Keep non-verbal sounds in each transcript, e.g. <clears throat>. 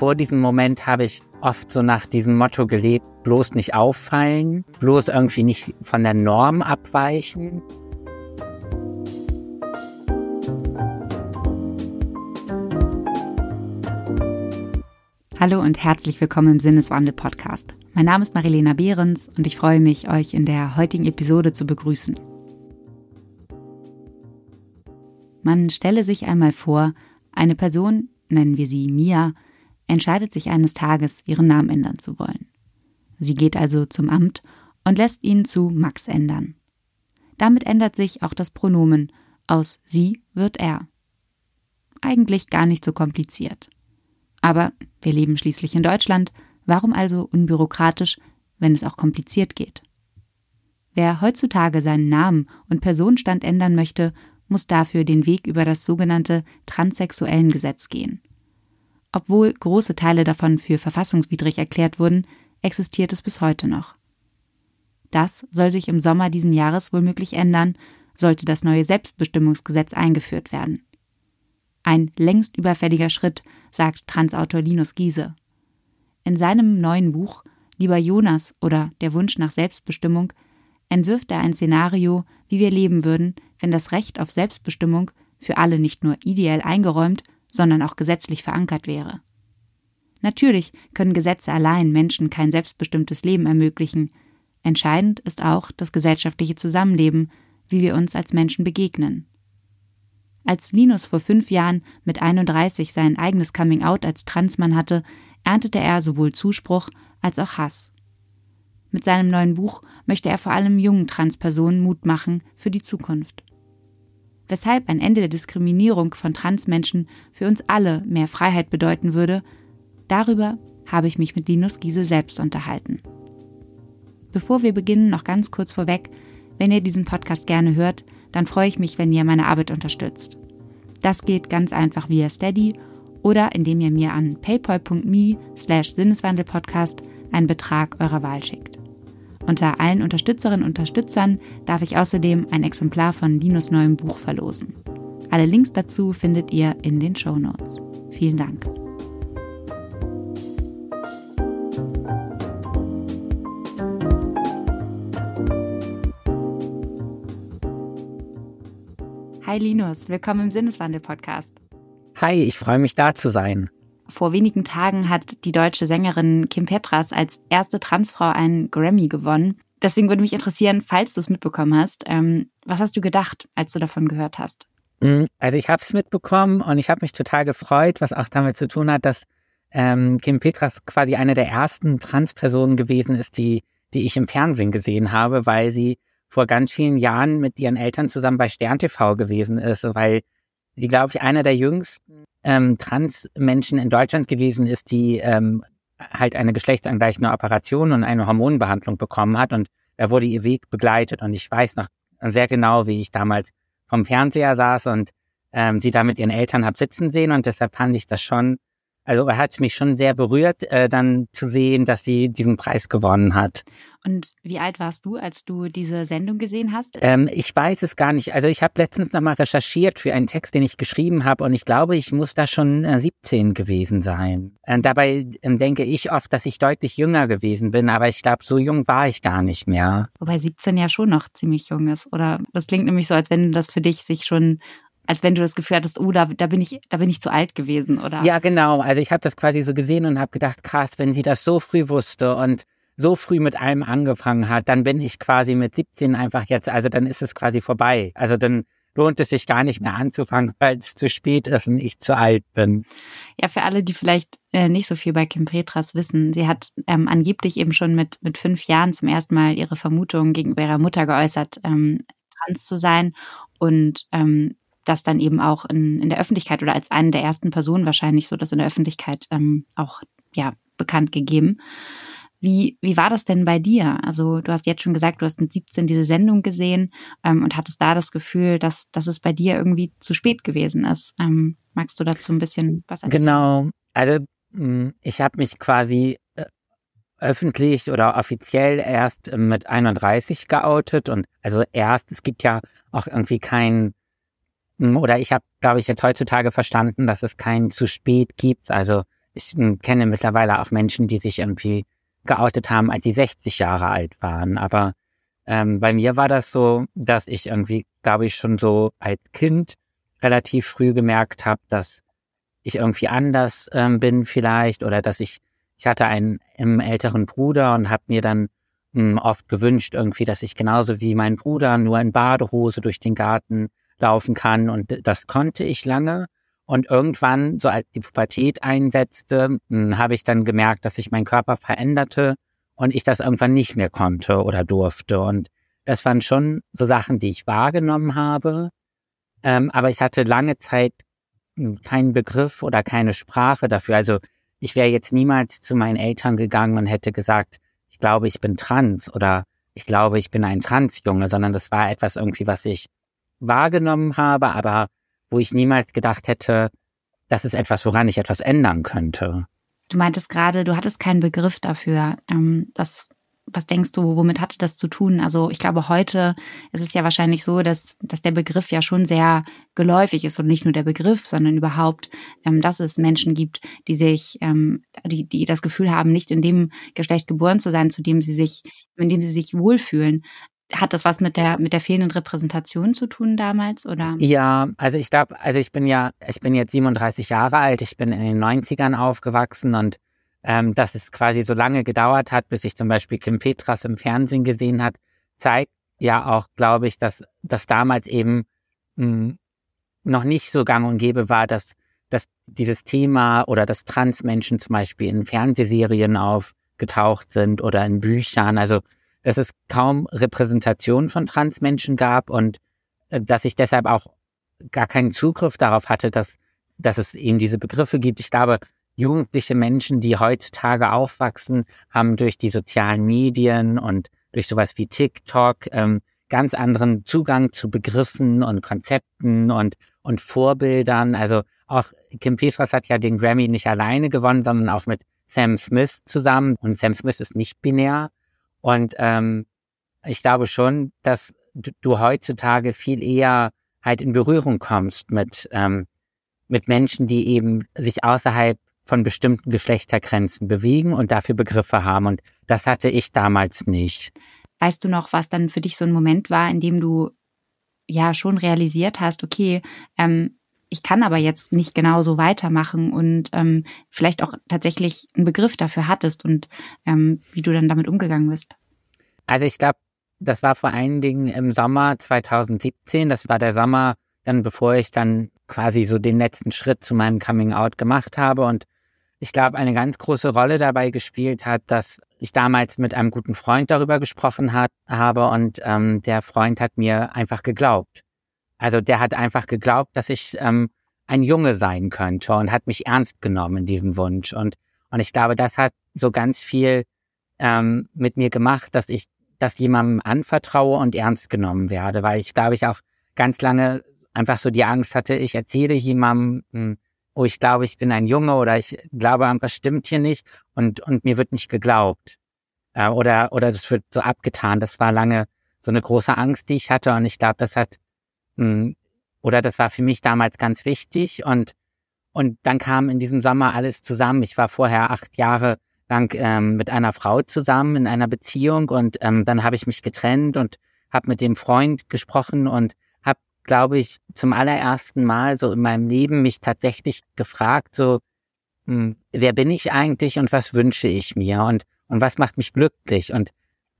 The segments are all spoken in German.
vor diesem Moment habe ich oft so nach diesem Motto gelebt, bloß nicht auffallen, bloß irgendwie nicht von der Norm abweichen. Hallo und herzlich willkommen im Sinneswandel Podcast. Mein Name ist Marilena Behrens und ich freue mich, euch in der heutigen Episode zu begrüßen. Man stelle sich einmal vor, eine Person, nennen wir sie Mia, entscheidet sich eines Tages, ihren Namen ändern zu wollen. Sie geht also zum Amt und lässt ihn zu Max ändern. Damit ändert sich auch das Pronomen. Aus sie wird er. Eigentlich gar nicht so kompliziert. Aber wir leben schließlich in Deutschland, warum also unbürokratisch, wenn es auch kompliziert geht? Wer heutzutage seinen Namen und Personenstand ändern möchte, muss dafür den Weg über das sogenannte transsexuellen Gesetz gehen. Obwohl große Teile davon für verfassungswidrig erklärt wurden, existiert es bis heute noch. Das soll sich im Sommer diesen Jahres womöglich ändern, sollte das neue Selbstbestimmungsgesetz eingeführt werden. Ein längst überfälliger Schritt, sagt Transautor Linus Giese. In seinem neuen Buch Lieber Jonas oder Der Wunsch nach Selbstbestimmung entwirft er ein Szenario, wie wir leben würden, wenn das Recht auf Selbstbestimmung für alle nicht nur ideell eingeräumt, sondern auch gesetzlich verankert wäre. Natürlich können Gesetze allein Menschen kein selbstbestimmtes Leben ermöglichen. Entscheidend ist auch das gesellschaftliche Zusammenleben, wie wir uns als Menschen begegnen. Als Linus vor fünf Jahren mit 31 sein eigenes Coming-out als Transmann hatte, erntete er sowohl Zuspruch als auch Hass. Mit seinem neuen Buch möchte er vor allem jungen Transpersonen Mut machen für die Zukunft weshalb ein Ende der Diskriminierung von Transmenschen für uns alle mehr Freiheit bedeuten würde, darüber habe ich mich mit Linus Giese selbst unterhalten. Bevor wir beginnen, noch ganz kurz vorweg, wenn ihr diesen Podcast gerne hört, dann freue ich mich, wenn ihr meine Arbeit unterstützt. Das geht ganz einfach via Steady oder indem ihr mir an paypal.me slash Sinneswandelpodcast einen Betrag eurer Wahl schickt. Unter allen Unterstützerinnen und Unterstützern darf ich außerdem ein Exemplar von Linus neuem Buch verlosen. Alle Links dazu findet ihr in den Show Notes. Vielen Dank. Hi Linus, willkommen im Sinneswandel-Podcast. Hi, ich freue mich da zu sein. Vor wenigen Tagen hat die deutsche Sängerin Kim Petras als erste Transfrau einen Grammy gewonnen. Deswegen würde mich interessieren, falls du es mitbekommen hast, ähm, was hast du gedacht, als du davon gehört hast? Mm, also ich habe es mitbekommen und ich habe mich total gefreut, was auch damit zu tun hat, dass ähm, Kim Petras quasi eine der ersten Transpersonen gewesen ist, die, die ich im Fernsehen gesehen habe, weil sie vor ganz vielen Jahren mit ihren Eltern zusammen bei Stern TV gewesen ist, weil sie, glaube ich, einer der jüngsten ähm, Trans-Menschen in Deutschland gewesen ist, die ähm, halt eine geschlechtsangleichende Operation und eine Hormonbehandlung bekommen hat. Und da wurde ihr Weg begleitet. Und ich weiß noch sehr genau, wie ich damals vom Fernseher saß und ähm, sie da mit ihren Eltern hab sitzen sehen. Und deshalb fand ich das schon also hat mich schon sehr berührt, äh, dann zu sehen, dass sie diesen Preis gewonnen hat. Und wie alt warst du, als du diese Sendung gesehen hast? Ähm, ich weiß es gar nicht. Also ich habe letztens nochmal recherchiert für einen Text, den ich geschrieben habe und ich glaube, ich muss da schon äh, 17 gewesen sein. Äh, dabei ähm, denke ich oft, dass ich deutlich jünger gewesen bin, aber ich glaube, so jung war ich gar nicht mehr. Wobei 17 ja schon noch ziemlich jung ist, oder? Das klingt nämlich so, als wenn das für dich sich schon als wenn du das Gefühl hattest, oh, da, da bin ich, da bin ich zu alt gewesen, oder? Ja, genau. Also ich habe das quasi so gesehen und habe gedacht, krass, wenn sie das so früh wusste und so früh mit allem angefangen hat, dann bin ich quasi mit 17 einfach jetzt, also dann ist es quasi vorbei. Also dann lohnt es sich gar nicht mehr anzufangen, weil es zu spät ist und ich zu alt bin. Ja, für alle, die vielleicht äh, nicht so viel bei Kim Petras wissen, sie hat ähm, angeblich eben schon mit, mit fünf Jahren zum ersten Mal ihre Vermutung gegenüber ihrer Mutter geäußert, ähm, trans zu sein und ähm, das dann eben auch in, in der Öffentlichkeit oder als eine der ersten Personen wahrscheinlich so das in der Öffentlichkeit ähm, auch ja bekannt gegeben. Wie, wie war das denn bei dir? Also du hast jetzt schon gesagt, du hast mit 17 diese Sendung gesehen ähm, und hattest da das Gefühl, dass, dass es bei dir irgendwie zu spät gewesen ist. Ähm, magst du dazu ein bisschen was erzählen? Genau. Also hm, ich habe mich quasi äh, öffentlich oder offiziell erst mit 31 geoutet und also erst, es gibt ja auch irgendwie kein oder ich habe, glaube ich, jetzt heutzutage verstanden, dass es kein zu spät gibt. Also ich hm, kenne mittlerweile auch Menschen, die sich irgendwie geoutet haben, als sie 60 Jahre alt waren. Aber ähm, bei mir war das so, dass ich irgendwie, glaube ich, schon so als Kind relativ früh gemerkt habe, dass ich irgendwie anders ähm, bin vielleicht oder dass ich, ich hatte einen, einen älteren Bruder und habe mir dann mh, hm, oft gewünscht irgendwie, dass ich genauso wie mein Bruder nur in Badehose durch den Garten laufen kann und das konnte ich lange. Und irgendwann, so als die Pubertät einsetzte, hm, habe ich dann gemerkt, dass sich mein Körper veränderte und ich das irgendwann nicht mehr konnte oder durfte. Und das waren schon so Sachen, die ich wahrgenommen habe. Ähm, aber ich hatte lange Zeit hm, keinen Begriff oder keine Sprache dafür. Also ich wäre jetzt niemals zu meinen Eltern gegangen und hätte gesagt, ich glaube, ich bin trans oder ich glaube, ich bin ein Transjunge, sondern das war etwas irgendwie, was ich wahrgenommen habe, aber wo ich niemals gedacht hätte, das ist etwas, woran ich etwas ändern könnte. Du meintest gerade, du hattest keinen Begriff dafür. Ähm, das, was denkst du, womit hatte das zu tun? Also ich glaube, heute ist es ja wahrscheinlich so, dass, dass der Begriff ja schon sehr geläufig ist und nicht nur der Begriff, sondern überhaupt, ähm, dass es Menschen gibt, die sich, ähm, die, die das Gefühl haben, nicht in dem Geschlecht geboren zu sein, zu dem sie sich, in dem sie sich wohlfühlen. Hat das was mit der mit der fehlenden Repräsentation zu tun damals oder? Ja, also ich glaube, also ich bin ja, ich bin jetzt 37 Jahre alt, ich bin in den 90ern aufgewachsen und ähm, dass es quasi so lange gedauert hat, bis ich zum Beispiel Kim Petras im Fernsehen gesehen hat, zeigt ja auch, glaube ich, dass das damals eben mh, hm, noch nicht so gang und gäbe war, dass dass dieses Thema oder dass Transmenschen zum Beispiel in Fernsehserien aufgetaucht sind oder in Büchern. Also dass es kaum Repräsentation von Transmenschen gab und äh, dass ich deshalb auch gar keinen Zugriff darauf hatte, dass, dass es eben diese Begriffe gibt. Ich glaube, jugendliche Menschen, die heutzutage aufwachsen, haben durch die sozialen Medien und durch sowas wie TikTok ähm, ganz anderen Zugang zu Begriffen und Konzepten und, und Vorbildern. Also auch Kim Petras hat ja den Grammy nicht alleine gewonnen, sondern auch mit Sam Smith zusammen. Und Sam Smith ist nicht binär. Und ähm, ich glaube schon, dass du, du heutzutage viel eher halt in Berührung kommst mit, ähm, mit Menschen, die eben sich außerhalb von bestimmten Geschlechtergrenzen bewegen und dafür Begriffe haben. Und das hatte ich damals nicht. Weißt du noch, was dann für dich so ein Moment war, in dem du ja schon realisiert hast, okay, ähm, ich kann aber jetzt nicht genauso weitermachen und ähm, vielleicht auch tatsächlich einen Begriff dafür hattest und ähm, wie du dann damit umgegangen bist? Also ich glaube, das war vor allen Dingen im Sommer 2017. Das war der Sommer, dann bevor ich dann quasi so den letzten Schritt zu meinem Coming Out gemacht habe. Und ich glaube, eine ganz große Rolle dabei gespielt hat, dass ich damals mit einem guten Freund darüber gesprochen hat, habe und ähm, der Freund hat mir einfach geglaubt. Also der hat einfach geglaubt, dass ich ähm, ein Junge sein könnte und hat mich ernst genommen in diesem Wunsch. Und, und ich glaube, das hat so ganz viel ähm, mit mir gemacht, dass ich das jemandem anvertraue und ernst genommen werde, weil ich glaube ich auch ganz lange einfach so die Angst hatte, ich erzähle jemandem, oh, ich glaube, ich bin ein Junge oder ich glaube, irgendwas stimmt hier nicht und, und mir wird nicht geglaubt. Äh, oder, oder das wird so abgetan. Das war lange so eine große Angst, die ich hatte und ich glaube, das hat oder das war für mich damals ganz wichtig und und dann kam in diesem Sommer alles zusammen. Ich war vorher acht Jahre lang ähm, mit einer Frau zusammen in einer Beziehung und ähm, dann habe ich mich getrennt und habe mit dem Freund gesprochen und habe, glaube ich, zum allerersten Mal so in meinem Leben mich tatsächlich gefragt, so, hm, wer bin ich eigentlich und was wünsche ich mir und, und was macht mich glücklich? Und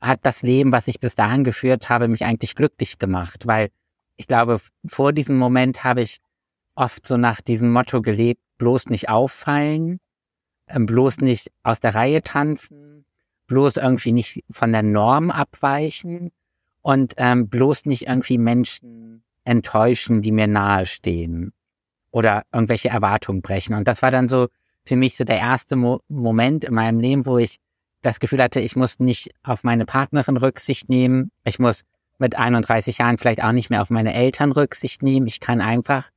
hat das Leben, was ich bis dahin geführt habe, mich eigentlich glücklich gemacht, weil ich glaube, vor diesem Moment habe ich oft so nach diesem Motto gelebt, bloß nicht auffallen, ähm, bloß nicht aus der Reihe tanzen, bloß irgendwie nicht von der Norm abweichen und ähm, bloß nicht irgendwie Menschen enttäuschen, die mir nahestehen oder irgendwelche Erwartungen brechen. Und das war dann so für mich so der erste Mo Moment in meinem Leben, wo ich das Gefühl hatte, ich muss nicht auf meine Partnerin Rücksicht nehmen, ich muss mit 31 Jahren vielleicht auch nicht mehr auf meine Eltern Rücksicht nehmen. Ich kann einfach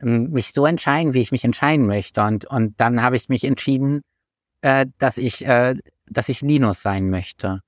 ähm, mich so entscheiden, wie ich mich entscheiden möchte. Und, und dann habe ich mich entschieden, äh, dass ich, äh, dass ich Linus sein möchte.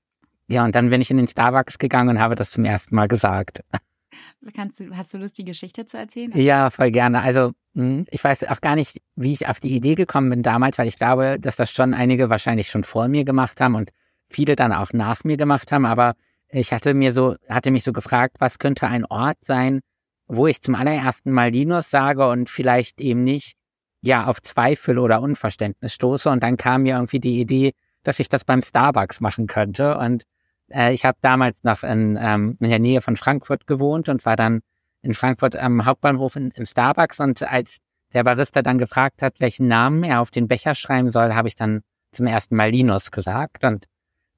Ja, und dann bin ich in den Starbucks gegangen und habe das zum ersten Mal gesagt. <laughs> Kannst du, hast du Lust, die Geschichte zu erzählen? Ja, voll gerne. Also hm, ich weiß auch gar nicht, wie ich auf die Idee gekommen bin damals, weil ich glaube, dass das schon einige wahrscheinlich schon vor mir gemacht haben und viele dann auch nach mir gemacht haben. Aber ich hatte mir so, hatte mich so gefragt, was könnte ein Ort sein, wo ich zum allerersten Mal Linus sage und vielleicht eben nicht ja auf Zweifel oder Unverständnis stoße. Und dann kam mir irgendwie die Idee, dass ich das beim Starbucks machen könnte. Und äh, ich habe damals noch in, ähm, in der Nähe von Frankfurt gewohnt und war dann in Frankfurt am Hauptbahnhof in, im Starbucks. Und als der Barista dann gefragt hat, welchen Namen er auf den Becher schreiben soll, habe ich dann zum ersten Mal Linus gesagt und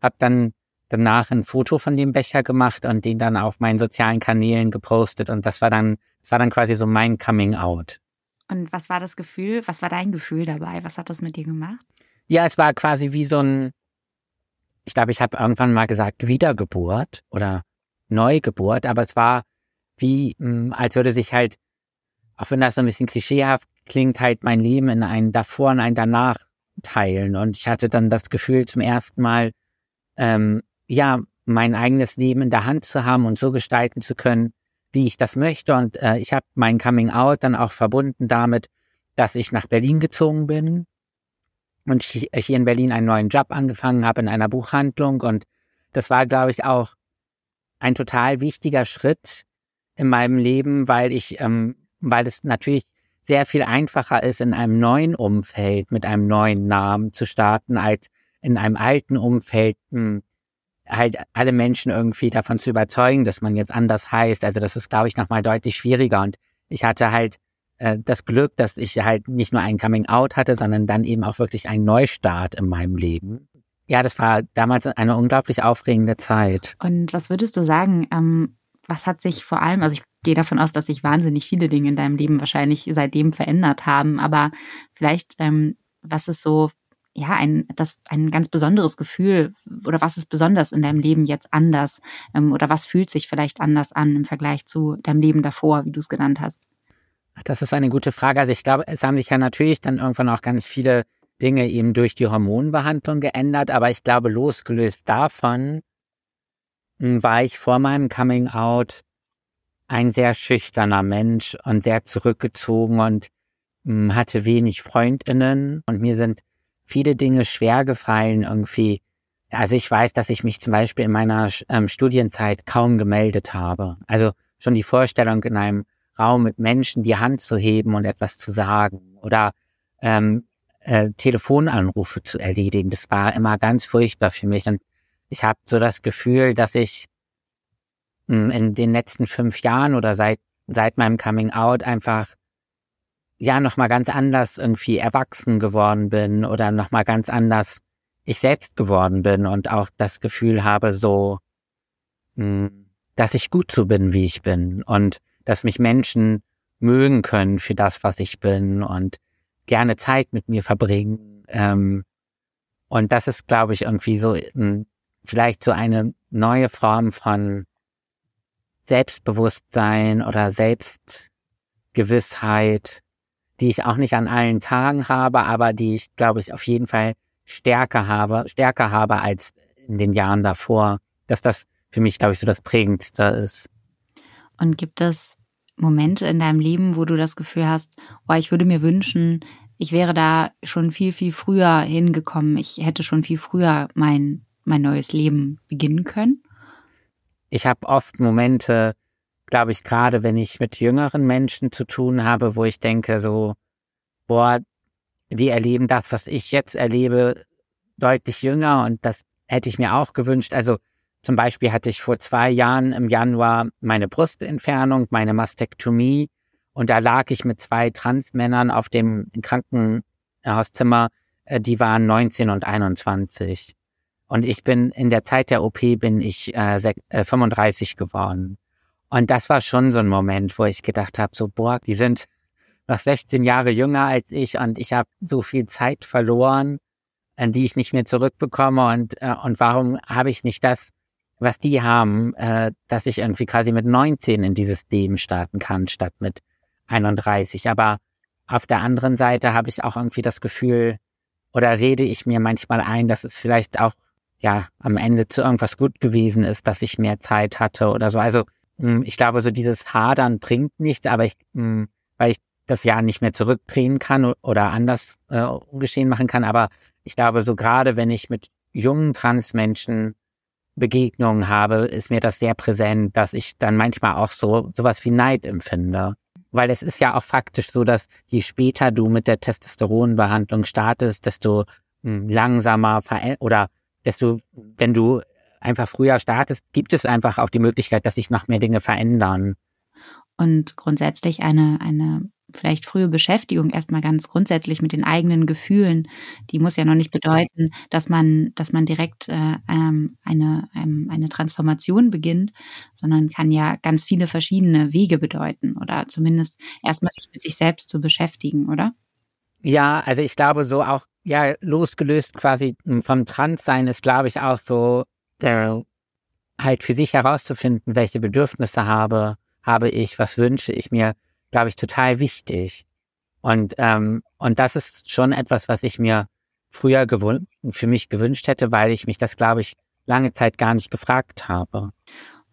habe dann danach ein Foto von dem Becher gemacht und den dann auf meinen sozialen Kanälen gepostet. Und das war dann, das war dann quasi so mein Coming Out. Und was war das Gefühl? Was war dein Gefühl dabei? Was hat das mit dir gemacht? Ja, es war quasi wie so ein, ich glaube, ich habe irgendwann mal gesagt, Wiedergeburt oder Neugeburt, aber es war wie, hm, als würde sich halt, auch wenn das so ein bisschen klischeehaft klingt, halt mein Leben in ein davor und ein danach teilen. Und ich hatte dann das Gefühl, zum ersten Mal, ähm, ja, mein eigenes Leben in der Hand zu haben und so gestalten zu können, wie ich das möchte. Und äh, ich habe mein Coming Out dann auch verbunden damit, dass ich nach Berlin gezogen bin und ich hier in Berlin einen neuen Job angefangen habe in einer Buchhandlung. Und das war, glaube ich, auch ein total wichtiger Schritt in meinem Leben, weil ich, ähm, weil es natürlich sehr viel einfacher ist, in einem neuen Umfeld mit einem neuen Namen zu starten, als in einem alten Umfeld hm, halt alle Menschen irgendwie davon zu überzeugen, dass man jetzt anders heißt. Also das ist, glaube ich, nochmal deutlich schwieriger. Und ich hatte halt äh, das Glück, dass ich halt nicht nur ein Coming Out hatte, sondern dann eben auch wirklich einen Neustart in meinem Leben. Ja, das war damals eine unglaublich aufregende Zeit. Und was würdest du sagen, ähm, was hat sich vor allem, also ich gehe davon aus, dass sich wahnsinnig viele Dinge in deinem Leben wahrscheinlich seitdem verändert haben, aber vielleicht, ähm, was ist so ja, ein, das, ein ganz besonderes Gefühl oder was ist besonders in deinem Leben jetzt anders ähm, oder was fühlt sich vielleicht anders an im Vergleich zu deinem Leben davor, wie du es genannt hast? Ach, das ist eine gute Frage. Also ich glaube, es haben sich ja natürlich dann irgendwann auch ganz viele Dinge eben durch die Hormonbehandlung geändert, aber ich glaube, losgelöst davon hm, war ich vor meinem Coming Out ein sehr schüchterner Mensch und sehr zurückgezogen und hm, hatte wenig Freundinnen und mir sind viele Dinge schwer gefallen irgendwie. Also ich weiß, dass ich mich zum Beispiel in meiner ähm, Studienzeit kaum gemeldet habe. Also schon die Vorstellung, in einem Raum mit Menschen die Hand zu heben und etwas zu sagen oder ähm, äh, Telefonanrufe zu erledigen, das war immer ganz furchtbar für mich. Und ich habe so das Gefühl, dass ich hm, in den letzten fünf Jahren oder seit seit meinem Coming Out einfach ja nochmal ganz anders irgendwie erwachsen geworden bin oder nochmal ganz anders ich selbst geworden bin und auch das Gefühl habe, so, hm, dass ich gut so bin, wie ich bin und dass mich Menschen mögen können für das, was ich bin und gerne Zeit mit mir verbringen. Ähm, und das ist, glaube ich, irgendwie so hm, vielleicht so eine neue Form von Selbstbewusstsein oder Selbstgewissheit, die ich auch nicht an allen Tagen habe, aber die ich, glaube ich, auf jeden Fall stärker habe, stärker habe als in den Jahren davor, dass das für mich, glaube ich, so das Prägendste ist. Und gibt es Momente in deinem Leben, wo du das Gefühl hast, oh, ich würde mir wünschen, ich wäre da schon viel, viel früher hingekommen. Ich hätte schon viel früher mein, mein neues Leben beginnen können? Ich habe oft Momente, glaube ich, gerade wenn ich mit jüngeren Menschen zu tun habe, wo ich denke, so, boah, die erleben das, was ich jetzt erlebe, deutlich jünger und das hätte ich mir auch gewünscht. Also zum Beispiel hatte ich vor zwei Jahren im Januar meine Brustentfernung, meine Mastektomie und da lag ich mit zwei Transmännern auf dem Krankenhauszimmer, äh, die waren 19 und 21. Und ich bin in der Zeit der OP bin ich äh, 35 geworden. Und das war schon so ein Moment, wo ich gedacht habe, so, boah, die sind noch 16 Jahre jünger als ich und ich habe so viel Zeit verloren, an die ich nicht mehr zurückbekomme und, äh, und warum habe ich nicht das, was die haben, äh, dass ich irgendwie quasi mit 19 in dieses Leben starten kann, statt mit 31. Aber auf der anderen Seite habe ich auch irgendwie das Gefühl, oder rede ich mir manchmal ein, dass es vielleicht auch ja am Ende zu irgendwas gut gewesen ist, dass ich mehr Zeit hatte oder so. Also ich glaube, so dieses Hadern bringt nichts, aber ich, hm, weil ich das ja nicht mehr zurückdrehen kann oder anders äh, geschehen machen kann. Aber ich glaube, so gerade wenn ich mit jungen Transmenschen Begegnungen habe, ist mir das sehr präsent, dass ich dann manchmal auch so sowas wie Neid empfinde. Weil es ist ja auch faktisch so, dass je später du mit der Testosteronbehandlung startest, desto hm, langsamer oder desto, wenn du einfach früher startest, gibt es einfach auch die Möglichkeit, dass sich noch mehr Dinge verändern. Und grundsätzlich eine, eine vielleicht frühe Beschäftigung erstmal ganz grundsätzlich mit den eigenen Gefühlen, die muss ja noch nicht bedeuten, dass man, dass man direkt äh, ähm, eine, ähm, eine Transformation beginnt, sondern kann ja ganz viele verschiedene Wege bedeuten oder zumindest erstmal sich mit sich selbst zu beschäftigen, oder? Ja, also ich glaube so auch, ja, losgelöst quasi vom Transsein ist, glaube ich, auch so der halt für sich herauszufinden, welche Bedürfnisse habe, habe ich, was wünsche ich mir, glaube ich, total wichtig. Und, ähm, und das ist schon etwas, was ich mir früher für mich gewünscht hätte, weil ich mich das, glaube ich, lange Zeit gar nicht gefragt habe.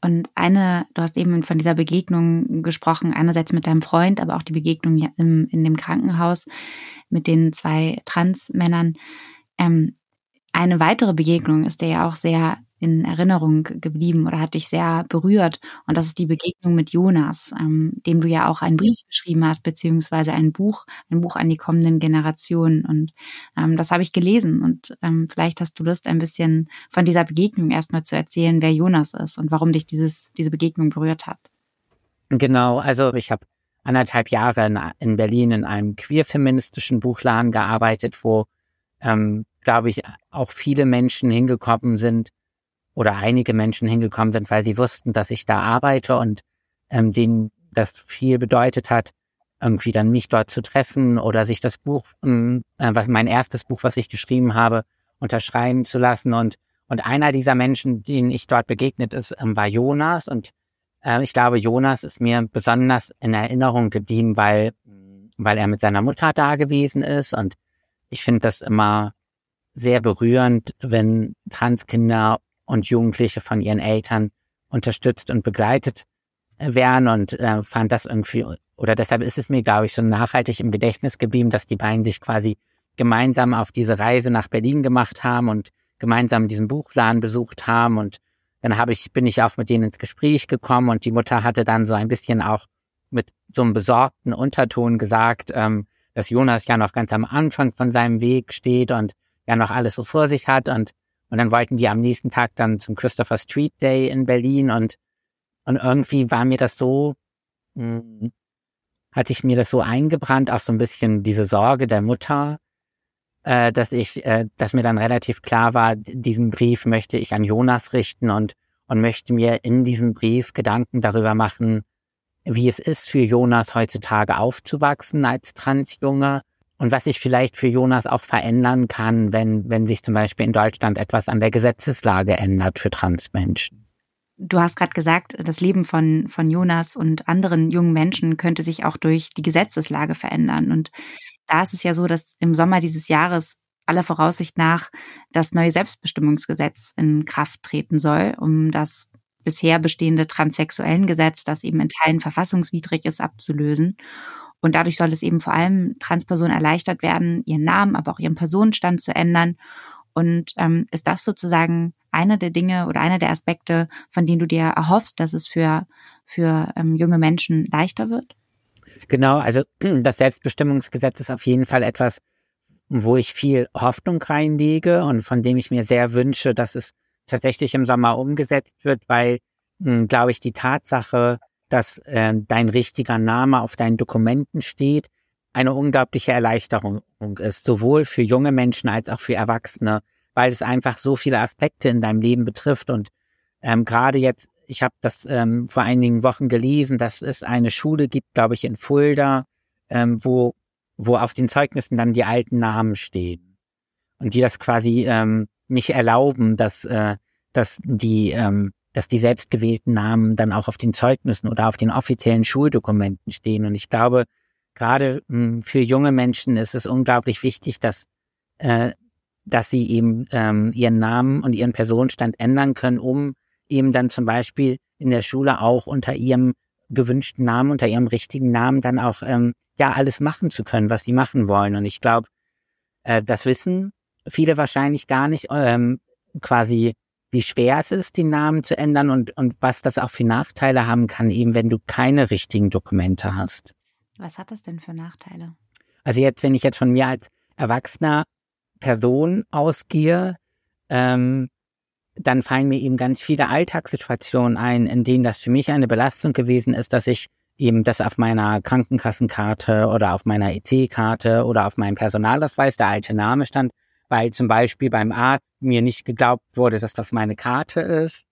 Und eine, du hast eben von dieser Begegnung gesprochen, einerseits mit deinem Freund, aber auch die Begegnung im, in dem Krankenhaus mit den zwei Transmännern. Ähm, eine weitere Begegnung ist dir ja auch sehr in Erinnerung geblieben oder hat dich sehr berührt. Und das ist die Begegnung mit Jonas, ähm, dem du ja auch einen Brief geschrieben hast, beziehungsweise ein Buch, ein Buch an die kommenden Generationen. Und ähm, das habe ich gelesen. Und ähm, vielleicht hast du Lust, ein bisschen von dieser Begegnung erstmal zu erzählen, wer Jonas ist und warum dich dieses, diese Begegnung berührt hat. Genau, also ich habe anderthalb Jahre in, in Berlin in einem queer-feministischen Buchladen gearbeitet, wo, ähm, glaube ich, auch viele Menschen hingekommen sind, oder einige Menschen hingekommen sind, weil sie wussten, dass ich da arbeite und ähm, denen das viel bedeutet hat, irgendwie dann mich dort zu treffen oder sich das Buch, ähm, äh, was mein erstes Buch, was ich geschrieben habe, unterschreiben zu lassen. Und, und einer dieser Menschen, denen ich dort begegnet ist, ähm, war Jonas. Und äh, ich glaube, Jonas ist mir besonders in Erinnerung geblieben, weil, weil er mit seiner Mutter da gewesen ist. Und ich finde das immer sehr berührend, wenn Transkinder und Jugendliche von ihren Eltern unterstützt und begleitet äh, werden und äh, fand das irgendwie, oder deshalb ist es mir, glaube ich, so nachhaltig im Gedächtnis geblieben, dass die beiden sich quasi gemeinsam auf diese Reise nach Berlin gemacht haben und gemeinsam diesen Buchladen besucht haben. Und dann habe ich, bin ich auch mit denen ins Gespräch gekommen und die Mutter hatte dann so ein bisschen auch mit so einem besorgten Unterton gesagt, ähm, dass Jonas ja noch ganz am Anfang von seinem Weg steht und ja noch alles so vor sich hat. Und und dann wollten die am nächsten Tag dann zum Christopher Street Day in Berlin und, und irgendwie war mir das so, mh, hm, hatte ich mir das so eingebrannt, auch so ein bisschen diese Sorge der Mutter, äh, dass ich, äh, dass mir dann relativ klar war, diesen Brief möchte ich an Jonas richten und, und möchte mir in diesem Brief Gedanken darüber machen, wie es ist für Jonas heutzutage aufzuwachsen als Transjunge und was sich vielleicht für Jonas auch verändern kann, wenn, wenn sich zum Beispiel in Deutschland etwas an der Gesetzeslage ändert für Transmenschen. Du hast gerade gesagt, das Leben von, von Jonas und anderen jungen Menschen könnte sich auch durch die Gesetzeslage verändern. Und da ist es ja so, dass im Sommer dieses Jahres aller Voraussicht nach das neue Selbstbestimmungsgesetz in Kraft treten soll, um das bisher bestehende transsexuellen Gesetz, das eben in Teilen verfassungswidrig ist, abzulösen. Und dadurch soll es eben vor allem Transpersonen erleichtert werden, ihren Namen, aber auch ihren Personenstand zu ändern. Und ähm, ist das sozusagen einer der Dinge oder einer der Aspekte, von denen du dir erhoffst, dass es für, für ähm, junge Menschen leichter wird? Genau, also <clears throat> das Selbstbestimmungsgesetz ist auf jeden Fall etwas, wo ich viel Hoffnung reinlege und von dem ich mir sehr wünsche, dass es tatsächlich im Sommer umgesetzt wird, weil, hm, glaube ich, die Tatsache, dass äh, dein richtiger Name auf deinen Dokumenten steht, eine unglaubliche Erleichterung ist, sowohl für junge Menschen als auch für Erwachsene, weil es einfach so viele Aspekte in deinem Leben betrifft. Und ähm, gerade jetzt, ich habe das ähm, vor einigen Wochen gelesen, dass es eine Schule gibt, glaube ich, in Fulda, ähm, wo, wo auf den Zeugnissen dann die alten Namen stehen. Und die das quasi ähm, nicht erlauben, dass, äh, dass die ähm, dass die selbstgewählten Namen dann auch auf den Zeugnissen oder auf den offiziellen Schuldokumenten stehen. Und ich glaube, gerade hm, für junge Menschen ist es unglaublich wichtig, dass, äh, dass sie eben ähm, ihren Namen und ihren Personenstand ändern können, um eben dann zum Beispiel in der Schule auch unter ihrem gewünschten Namen, unter ihrem richtigen Namen dann auch ähm, ja alles machen zu können, was sie machen wollen. Und ich glaube, äh, das wissen viele wahrscheinlich gar nicht, ähm, quasi wie schwer es ist, den Namen zu ändern und, und was das auch für Nachteile haben kann, eben wenn du keine richtigen Dokumente hast. Was hat das denn für Nachteile? Also jetzt, wenn ich jetzt von mir als erwachsener Person ausgehe, ähm, dann fallen mir eben ganz viele Alltagssituationen ein, in denen das für mich eine Belastung gewesen ist, dass ich eben das auf meiner Krankenkassenkarte oder auf meiner EC-Karte oder auf meinem Personalausweis der alte Name stand, weil zum Beispiel beim Arzt mir nicht geglaubt wurde, dass das meine Karte ist.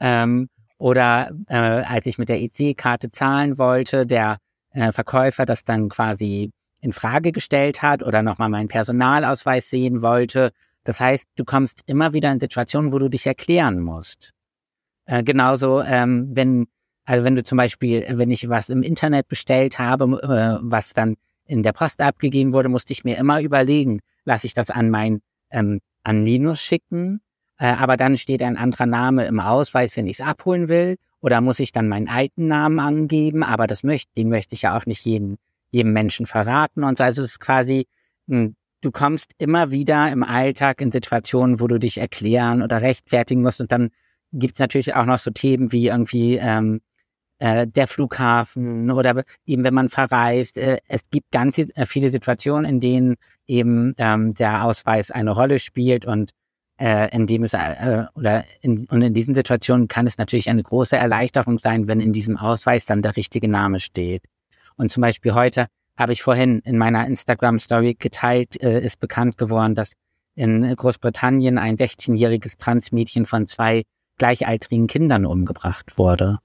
Ähm, oder äh, als ich mit der EC-Karte zahlen wollte, der äh, Verkäufer das dann quasi in Frage gestellt hat oder nochmal meinen Personalausweis sehen wollte. Das heißt, du kommst immer wieder in Situationen, wo du dich erklären musst. Äh, genauso, ähm, wenn, also wenn du zum Beispiel, wenn ich was im Internet bestellt habe, äh, was dann in der Post abgegeben wurde, musste ich mir immer überlegen, lasse ich das an mein, ähm, an Linus schicken, äh, aber dann steht ein anderer Name im Ausweis, wenn ich es abholen will, oder muss ich dann meinen alten Namen angeben, aber das möchte, den möchte ich ja auch nicht jeden jedem Menschen verraten. Und so. Also es ist quasi, hm, du kommst immer wieder im Alltag in Situationen, wo du dich erklären oder rechtfertigen musst. Und dann gibt's natürlich auch noch so Themen wie irgendwie ähm, äh, der Flughafen oder eben wenn man verreist. Äh, es gibt ganz äh, viele Situationen, in denen eben ähm, der Ausweis eine Rolle spielt und äh, in dem es äh, oder in, und in diesen Situationen kann es natürlich eine große Erleichterung sein, wenn in diesem Ausweis dann der richtige Name steht. Und zum Beispiel heute habe ich vorhin in meiner Instagram-Story geteilt, äh, ist bekannt geworden, dass in Großbritannien ein 16-jähriges Transmädchen von zwei gleichaltrigen Kindern umgebracht wurde.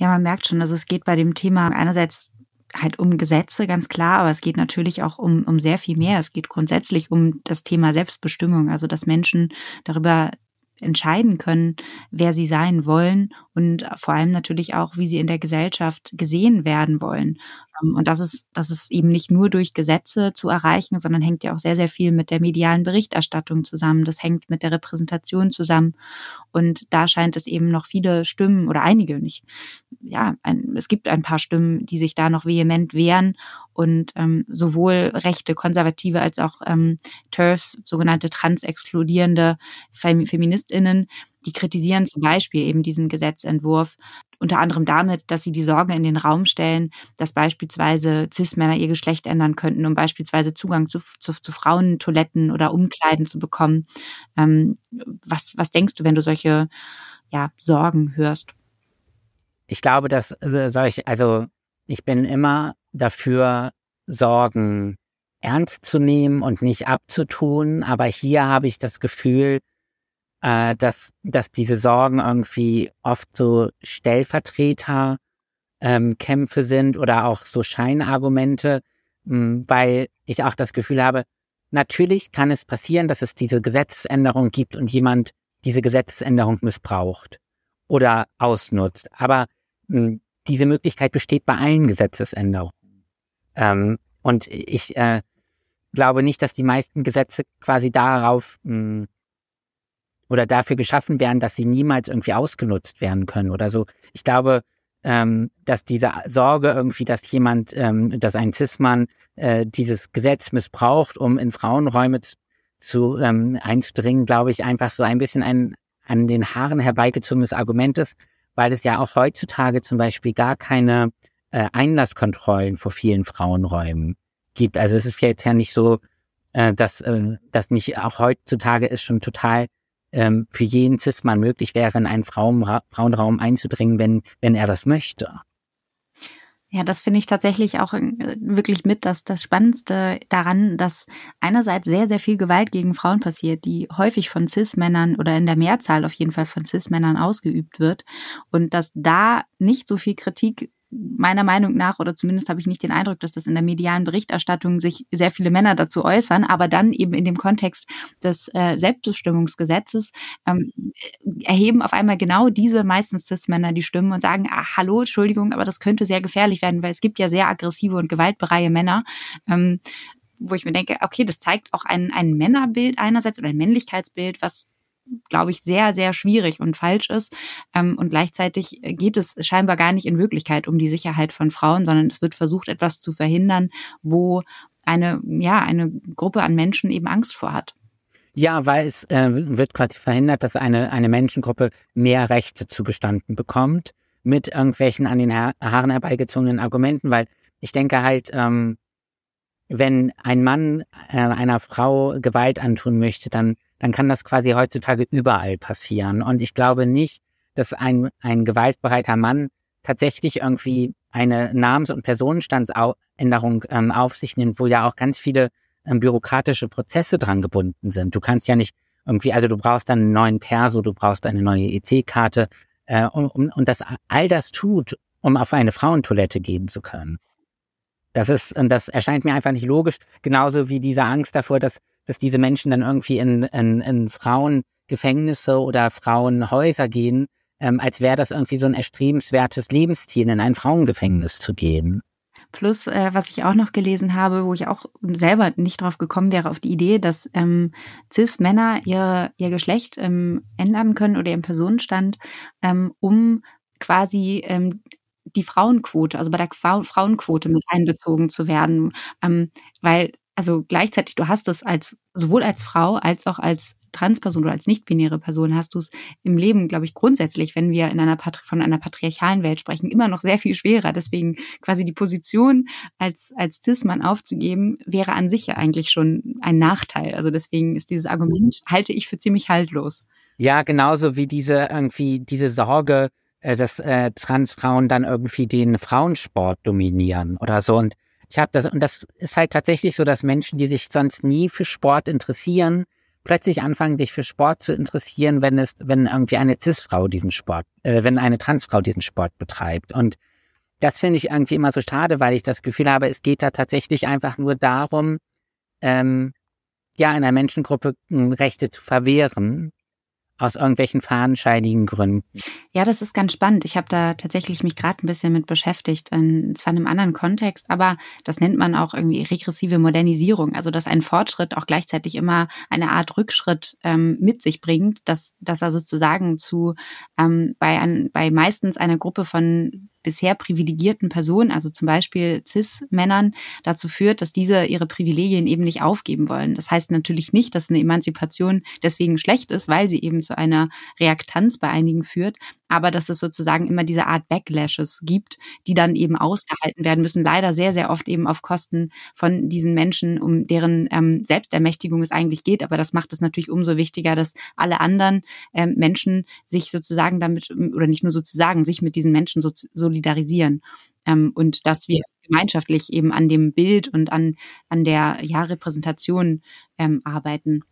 Ja, man merkt schon, also es geht bei dem Thema einerseits halt um Gesetze, ganz klar, aber es geht natürlich auch um, um sehr viel mehr. Es geht grundsätzlich um das Thema Selbstbestimmung, also dass Menschen darüber entscheiden können, wer sie sein wollen und vor allem natürlich auch, wie sie in der Gesellschaft gesehen werden wollen. Ähm, und das ist, das ist eben nicht nur durch Gesetze zu erreichen, sondern hängt ja auch sehr, sehr viel mit der medialen Berichterstattung zusammen. Das hängt mit der Repräsentation zusammen. Und da scheint es eben noch viele Stimmen oder einige nicht. Ja, ein, es gibt ein paar Stimmen, die sich da noch vehement wehren und ähm, sowohl rechte, konservative als auch ähm, TERFs, sogenannte transexkludierende Fem Feministinnen, die kritisieren zum Beispiel eben diesen Gesetzentwurf unter anderem damit, dass sie die Sorge in den Raum stellen, dass beispielsweise Cis-Männer ihr Geschlecht ändern könnten, um beispielsweise Zugang zu, zu, zu Frauentoiletten oder Umkleiden zu bekommen. Ähm, was, was denkst du, wenn du solche ja, Sorgen hörst? Ich glaube, dass äh, solche, also ich bin immer dafür, Sorgen ernst zu nehmen und nicht abzutun, aber hier habe ich das Gefühl, äh, dass, dass diese Sorgen irgendwie oft so Stellvertreter ähm, Kämpfe sind oder auch so Scheinargumente, mh, hm, weil ich auch das Gefühl habe, natürlich kann es passieren, dass es diese Gesetzesänderung gibt und jemand diese Gesetzesänderung missbraucht oder ausnutzt. Aber mh, hm, diese Möglichkeit besteht bei allen Gesetzesänderungen. Ähm, und ich äh, glaube nicht, dass die meisten Gesetze quasi darauf mh, hm, oder dafür geschaffen werden, dass sie niemals irgendwie ausgenutzt werden können oder so. Ich glaube, ähm, dass diese Sorge irgendwie, dass jemand, ähm, dass ein Cis-Mann äh, dieses Gesetz missbraucht, um in Frauenräume zu ähm, einzudringen, glaube ich, einfach so ein bisschen ein an den Haaren herbeigezogenes Argument ist, weil es ja auch heutzutage zum Beispiel gar keine äh, Einlasskontrollen vor vielen Frauenräumen gibt. Also es ist jetzt ja nicht so, äh, dass, äh, dass nicht auch heutzutage ist schon total ähm, für jeden Cis-Mann möglich wäre, in einen Frauen, Frauenraum einzudringen, wenn, wenn er das möchte. Ja, das finde ich tatsächlich auch äh, wirklich mit das, das Spannendste daran, dass einerseits sehr, sehr viel Gewalt gegen Frauen passiert, die häufig von Cis-Männern oder in der Mehrzahl auf jeden Fall von Cis-Männern ausgeübt wird und dass da nicht so viel Kritik meiner Meinung nach, oder zumindest habe ich nicht den Eindruck, dass das in der medialen Berichterstattung sich sehr viele Männer dazu äußern, aber dann eben in dem Kontext des äh, Selbstbestimmungsgesetzes ähm, erheben auf einmal genau diese meistens Cis-Männer die Stimmen und sagen, ah, hallo, Entschuldigung, aber das könnte sehr gefährlich werden, weil es gibt ja sehr aggressive und gewaltbereie Männer. Ähm, wo ich mir denke, okay, das zeigt auch ein, ein Männerbild einerseits oder ein Männlichkeitsbild, was glaube ich, sehr, sehr schwierig und falsch ist. Ähm, und gleichzeitig geht es scheinbar gar nicht in Wirklichkeit um die Sicherheit von Frauen, sondern es wird versucht, etwas zu verhindern, wo eine, ja, eine Gruppe an Menschen eben Angst vor hat. Ja, weil es äh, wird quasi verhindert, dass eine, eine Menschengruppe mehr Rechte zugestanden bekommt mit irgendwelchen an den ha Haaren herbeigezogenen Argumenten, weil ich denke halt, ähm, wenn ein Mann äh, einer Frau Gewalt antun möchte, dann, dann kann das quasi heutzutage überall passieren. Und ich glaube nicht, dass ein, ein gewaltbereiter Mann tatsächlich irgendwie eine Namens- und Personenstandsänderung ähm, auf sich nimmt, wo ja auch ganz viele ähm, bürokratische Prozesse dran gebunden sind. Du kannst ja nicht irgendwie, also du brauchst dann einen neuen Perso, du brauchst eine neue EC-Karte äh, und, und, und das all das tut, um auf eine Frauentoilette gehen zu können. Das ist, und das erscheint mir einfach nicht logisch, genauso wie diese Angst davor, dass, dass diese Menschen dann irgendwie in, in, in Frauengefängnisse oder Frauenhäuser gehen, ähm, als wäre das irgendwie so ein erstrebenswertes Lebensziel, in ein Frauengefängnis zu gehen. Plus, äh, was ich auch noch gelesen habe, wo ich auch selber nicht drauf gekommen wäre, auf die Idee, dass ähm, Cis-Männer ihr, ihr Geschlecht ähm, ändern können oder ihren Personenstand, ähm, um quasi ähm, die Frauenquote, also bei der Frauenquote mit einbezogen zu werden, ähm, weil also gleichzeitig du hast es als sowohl als Frau als auch als Transperson oder als nicht-binäre Person hast du es im Leben, glaube ich, grundsätzlich, wenn wir in einer Patri von einer patriarchalen Welt sprechen, immer noch sehr viel schwerer. Deswegen quasi die Position als, als Cis-Mann aufzugeben, wäre an sich ja eigentlich schon ein Nachteil. Also deswegen ist dieses Argument, halte ich für ziemlich haltlos. Ja, genauso wie diese irgendwie, diese Sorge, äh, dass äh, Transfrauen dann irgendwie den Frauensport dominieren oder so. Und ich habe das, und das ist halt tatsächlich so, dass Menschen, die sich sonst nie für Sport interessieren, plötzlich anfangen, sich für Sport zu interessieren, wenn es, wenn irgendwie eine Cis-Frau diesen Sport, äh, wenn eine Transfrau diesen Sport betreibt. Und das finde ich irgendwie immer so schade, weil ich das Gefühl habe, es geht da tatsächlich einfach nur darum, ähm, ja, einer Menschengruppe hm, Rechte zu verwehren aus irgendwelchen fadenscheinigen Gründen. Ja, das ist ganz spannend. Ich habe da tatsächlich mich gerade ein bisschen mit beschäftigt, in, zwar in einem anderen Kontext, aber das nennt man auch irgendwie regressive Modernisierung. Also dass ein Fortschritt auch gleichzeitig immer eine Art Rückschritt ähm, mit sich bringt, dass, dass er sozusagen zu ähm, bei, ein, bei meistens einer Gruppe von bisher privilegierten Personen, also zum Beispiel CIS-Männern, dazu führt, dass diese ihre Privilegien eben nicht aufgeben wollen. Das heißt natürlich nicht, dass eine Emanzipation deswegen schlecht ist, weil sie eben zu einer Reaktanz bei einigen führt, aber dass es sozusagen immer diese Art Backlashes gibt, die dann eben ausgehalten werden müssen, leider sehr, sehr oft eben auf Kosten von diesen Menschen, um deren ähm, Selbstermächtigung es eigentlich geht. Aber das macht es natürlich umso wichtiger, dass alle anderen ähm, Menschen sich sozusagen damit, oder nicht nur sozusagen, sich mit diesen Menschen so solidarisieren. Ähm, und dass wir gemeinschaftlich eben an dem Bild und an, an der ja, Repräsentation ähm, arbeiten.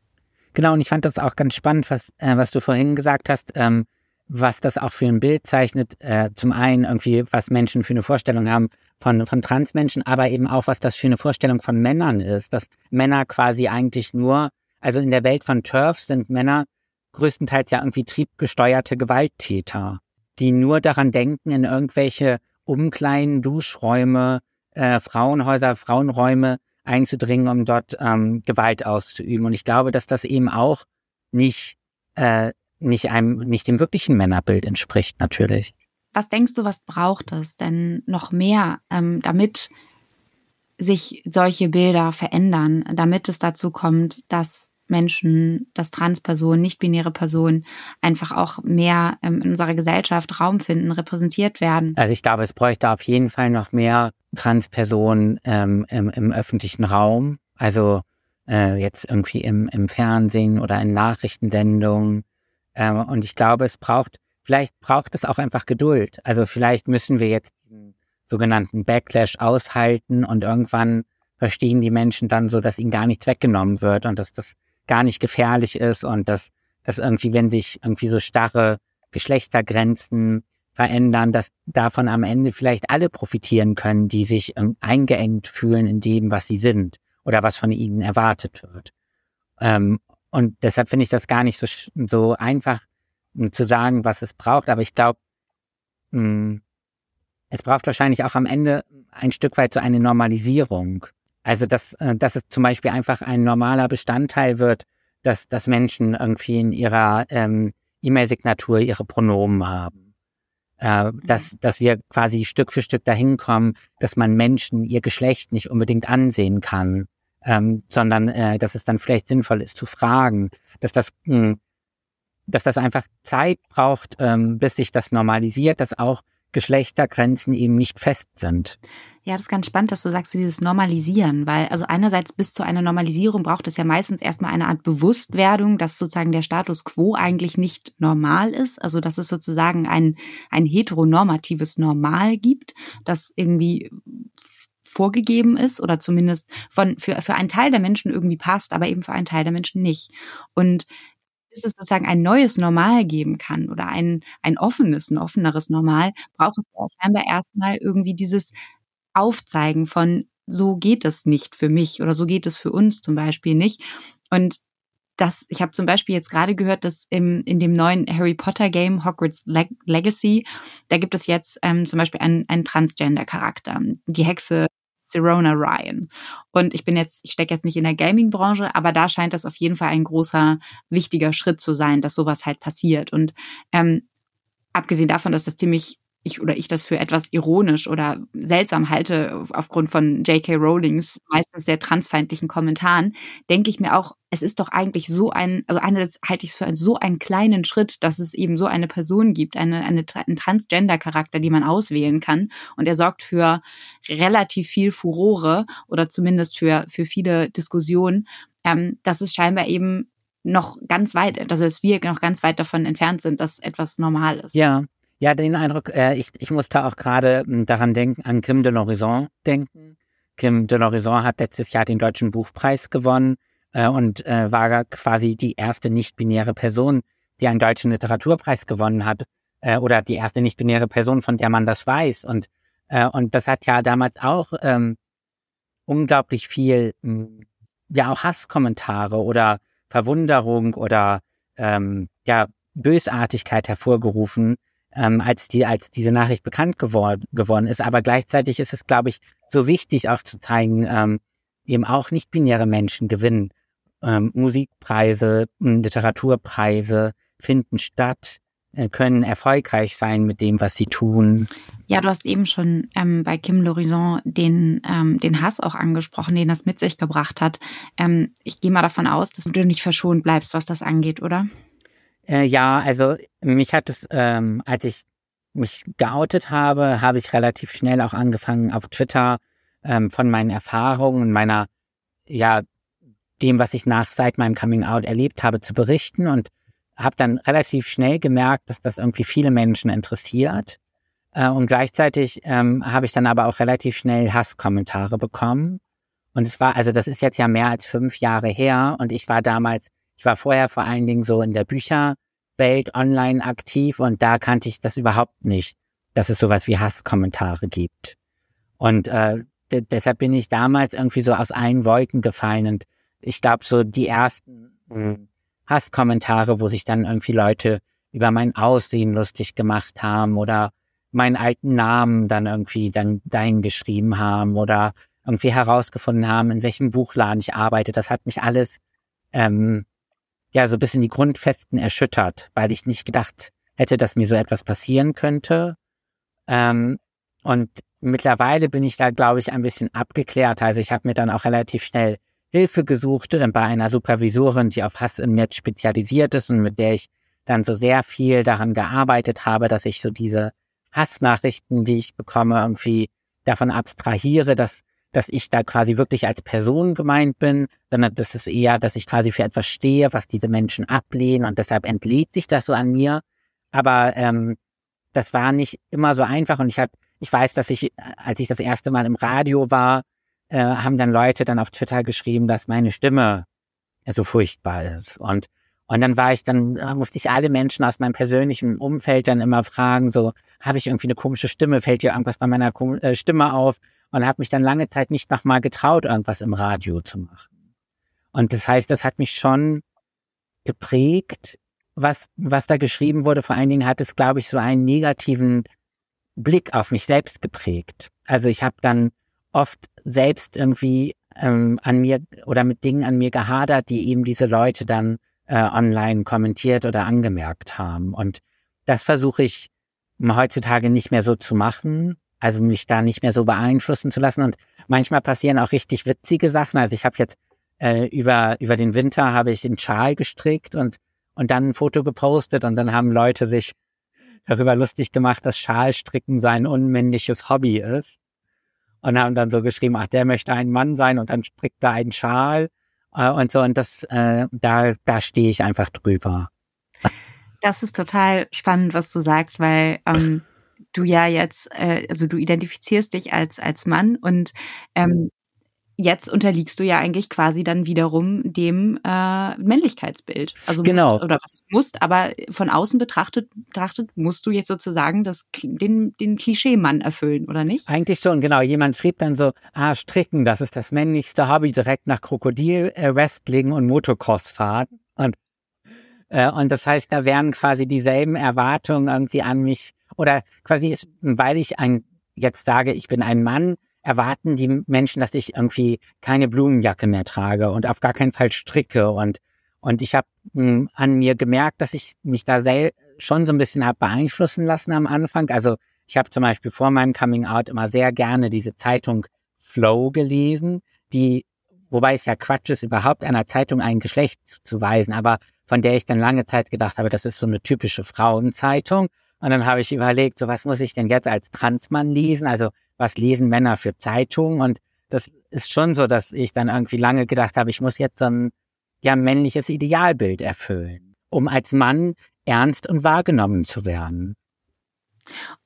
Genau, und ich fand das auch ganz spannend, was, äh, was du vorhin gesagt hast. Ähm, was das auch für ein Bild zeichnet. Äh, zum einen irgendwie, was Menschen für eine Vorstellung haben von, von Transmenschen, aber eben auch, was das für eine Vorstellung von Männern ist. Dass Männer quasi eigentlich nur, also in der Welt von Turfs sind Männer größtenteils ja irgendwie triebgesteuerte Gewalttäter, die nur daran denken, in irgendwelche Umkleiden, Duschräume, äh, Frauenhäuser, Frauenräume einzudringen, um dort ähm, Gewalt auszuüben. Und ich glaube, dass das eben auch nicht äh, nicht einem, nicht dem wirklichen Männerbild entspricht, natürlich. Was denkst du, was braucht es denn noch mehr, ähm, damit sich solche Bilder verändern, damit es dazu kommt, dass Menschen, dass Transpersonen, nicht-binäre Personen einfach auch mehr ähm, in unserer Gesellschaft Raum finden, repräsentiert werden? Also ich glaube, es bräuchte auf jeden Fall noch mehr Transpersonen ähm, im, im öffentlichen Raum. Also äh, jetzt irgendwie im, im Fernsehen oder in Nachrichtensendungen ähm, und ich glaube, es braucht, vielleicht braucht es auch einfach Geduld. Also vielleicht müssen wir jetzt diesen sogenannten Backlash aushalten und irgendwann verstehen die Menschen dann so, dass ihnen gar nichts weggenommen wird und dass das gar nicht gefährlich ist und dass, dass irgendwie, wenn sich irgendwie so starre Geschlechtergrenzen verändern, dass davon am Ende vielleicht alle profitieren können, die sich eingeengt fühlen in dem, was sie sind oder was von ihnen erwartet wird. Ähm, und deshalb finde ich das gar nicht so, so einfach um, zu sagen, was es braucht. Aber ich glaube, hm, es braucht wahrscheinlich auch am Ende ein Stück weit so eine Normalisierung. Also, dass, äh, dass es zum Beispiel einfach ein normaler Bestandteil wird, dass, dass Menschen irgendwie in ihrer ähm, E-Mail-Signatur ihre Pronomen haben. Äh, mhm. dass, dass wir quasi Stück für Stück dahin kommen, dass man Menschen ihr Geschlecht nicht unbedingt ansehen kann, ähm, sondern äh, dass es dann vielleicht sinnvoll ist zu fragen, dass das mh, hm, dass das einfach Zeit braucht, ähm, bis sich das normalisiert, dass auch Geschlechtergrenzen eben nicht fest sind. Ja, das ist ganz spannend, dass du sagst, dieses Normalisieren, weil also einerseits bis zu einer Normalisierung braucht es ja meistens erstmal eine Art Bewusstwerdung, dass sozusagen der Status quo eigentlich nicht normal ist, also dass es sozusagen ein, ein heteronormatives Normal gibt, das irgendwie vorgegeben ist oder zumindest von, für, für einen Teil der Menschen irgendwie passt, aber eben für einen Teil der Menschen nicht. Und bis es sozusagen ein neues Normal geben kann oder ein, ein offenes, ein offeneres Normal, braucht es ja scheinbar erstmal irgendwie dieses Aufzeigen von, so geht es nicht für mich oder so geht es für uns zum Beispiel nicht. Und das, ich habe zum Beispiel jetzt gerade gehört, dass im, in dem neuen Harry Potter Game Hogwarts Leg Legacy, da gibt es jetzt ähm, zum Beispiel einen, einen Transgender-Charakter. Die Hexe Serona Ryan. Und ich bin jetzt, ich stecke jetzt nicht in der Gaming-Branche, aber da scheint das auf jeden Fall ein großer, wichtiger Schritt zu sein, dass sowas halt passiert. Und ähm, abgesehen davon, dass das ziemlich ich oder ich das für etwas ironisch oder seltsam halte aufgrund von J.K. Rowlings meistens sehr transfeindlichen Kommentaren, denke ich mir auch, es ist doch eigentlich so ein, also einerseits halte ich es für einen, so einen kleinen Schritt, dass es eben so eine Person gibt, eine, eine, einen Transgender-Charakter, die man auswählen kann. Und er sorgt für relativ viel Furore oder zumindest für, für viele Diskussionen. Ähm, dass es scheinbar eben noch ganz weit, also dass wir noch ganz weit davon entfernt sind, dass etwas normal ist. Ja, ja, den Eindruck, äh, ich, ich musste auch gerade hm, daran denken, an Kim de l'Horizon denken. Kim de l'Horizon hat letztes Jahr den Deutschen Buchpreis gewonnen äh, und äh, war quasi die erste nicht-binäre Person, die einen deutschen Literaturpreis gewonnen hat äh, oder die erste nicht-binäre Person, von der man das weiß. Und, äh, und das hat ja damals auch ähm, unglaublich viel, mh, hm, ja auch Hasskommentare oder Verwunderung oder ähm, ja Bösartigkeit hervorgerufen, ähm, als die als diese Nachricht bekannt geworden geworden ist. Aber gleichzeitig ist es, glaube ich, so wichtig auch zu zeigen, ähm, eben auch nicht binäre Menschen gewinnen. Ähm, Musikpreise, Literaturpreise finden statt, äh, können erfolgreich sein mit dem, was sie tun. Ja, du hast eben schon ähm, bei Kim Lorison den, ähm, den Hass auch angesprochen, den das mit sich gebracht hat. Ähm, ich gehe mal davon aus, dass du nicht verschont bleibst, was das angeht, oder? Äh, ja, also mich hat es, ähm, als ich mich geoutet habe, habe ich relativ schnell auch angefangen auf Twitter ähm, von meinen Erfahrungen und meiner, ja, dem, was ich nach seit meinem Coming Out erlebt habe, zu berichten und habe dann relativ schnell gemerkt, dass das irgendwie viele Menschen interessiert. Äh, und gleichzeitig ähm, habe ich dann aber auch relativ schnell Hasskommentare bekommen. Und es war, also das ist jetzt ja mehr als fünf Jahre her und ich war damals ich war vorher vor allen Dingen so in der Bücherwelt online aktiv und da kannte ich das überhaupt nicht, dass es sowas wie Hasskommentare gibt. Und äh, deshalb bin ich damals irgendwie so aus allen Wolken gefallen und ich glaube so die ersten hm, Hasskommentare, wo sich dann irgendwie Leute über mein Aussehen lustig gemacht haben oder meinen alten Namen dann irgendwie dann dahin geschrieben haben oder irgendwie herausgefunden haben, in welchem Buchladen ich arbeite. Das hat mich alles ähm, ja so ein bisschen die Grundfesten erschüttert, weil ich nicht gedacht hätte, dass mir so etwas passieren könnte. Ähm, und mittlerweile bin ich da, glaube ich, ein bisschen abgeklärt. Also ich habe mir dann auch relativ schnell Hilfe gesucht äh, bei einer Supervisorin, die auf Hass im Netz spezialisiert ist und mit der ich dann so sehr viel daran gearbeitet habe, dass ich so diese Hassnachrichten, die ich bekomme, irgendwie davon abstrahiere, dass dass ich da quasi wirklich als Person gemeint bin, sondern das ist eher, dass ich quasi für etwas stehe, was diese Menschen ablehnen und deshalb entlädt sich das so an mir. Aber ähm, das war nicht immer so einfach und ich hab, ich weiß, dass ich, als ich das erste Mal im Radio war, äh, haben dann Leute dann auf Twitter geschrieben, dass meine Stimme so furchtbar ist und und dann war ich, dann äh, musste ich alle Menschen aus meinem persönlichen Umfeld dann immer fragen, so, habe ich irgendwie eine komische Stimme? Fällt dir irgendwas bei meiner äh, Stimme auf? und habe mich dann lange Zeit nicht nochmal getraut, irgendwas im Radio zu machen. Und das heißt, das hat mich schon geprägt, was, was da geschrieben wurde. Vor allen Dingen hat es, glaube ich, so einen negativen Blick auf mich selbst geprägt. Also ich habe dann oft selbst irgendwie ähm, an mir oder mit Dingen an mir gehadert, die eben diese Leute dann äh, online kommentiert oder angemerkt haben. Und das versuche ich heutzutage nicht mehr so zu machen, also mich da nicht mehr so beeinflussen zu lassen. Und manchmal passieren auch richtig witzige Sachen. Also ich habe jetzt äh, über über den Winter habe ich einen Schal gestrickt und und dann ein Foto gepostet und dann haben Leute sich darüber lustig gemacht, dass Schalstricken sein unmännliches Hobby ist und haben dann so geschrieben, ach, der möchte ein Mann sein und dann strickt er einen Schal und so und das äh, da da stehe ich einfach drüber. Das ist total spannend, was du sagst, weil ähm, du ja jetzt, äh, also du identifizierst dich als als Mann und ähm, jetzt unterliegst du ja eigentlich quasi dann wiederum dem äh, Männlichkeitsbild. Also genau. Musst, oder was es musst, aber von außen betrachtet, betrachtet musst du jetzt sozusagen das, den, den Klischee-Mann erfüllen, oder nicht? Eigentlich schon, genau. Jemand schrieb dann so, ah, Stricken, das ist das männlichste Hobby direkt nach Krokodil, äh, Wrestling und Motocross-Fahren. Und, äh, und das heißt, da wären quasi dieselben Erwartungen irgendwie an mich, oder quasi, ist, weil ich ein, jetzt sage, ich bin ein Mann, erwarten die Menschen, dass ich irgendwie keine Blumenjacke mehr trage und auf gar keinen Fall stricke. Und, und ich habe hm, an mir gemerkt, dass ich mich da sehr, schon so ein bisschen habe beeinflussen lassen am Anfang. Also ich habe zum Beispiel vor meinem Coming Out immer sehr gerne diese Zeitung Flow gelesen, die, wobei es ja Quatsch ist, überhaupt einer Zeitung ein Geschlecht zuzuweisen, aber von der ich dann lange Zeit gedacht habe, das ist so eine typische Frauenzeitung. Und dann habe ich überlegt, so was muss ich denn jetzt als Transmann lesen? Also was lesen Männer für Zeitungen und das ist schon so, dass ich dann irgendwie lange gedacht habe, ich muss jetzt so ein ja männliches Idealbild erfüllen, um als Mann ernst und wahrgenommen zu werden.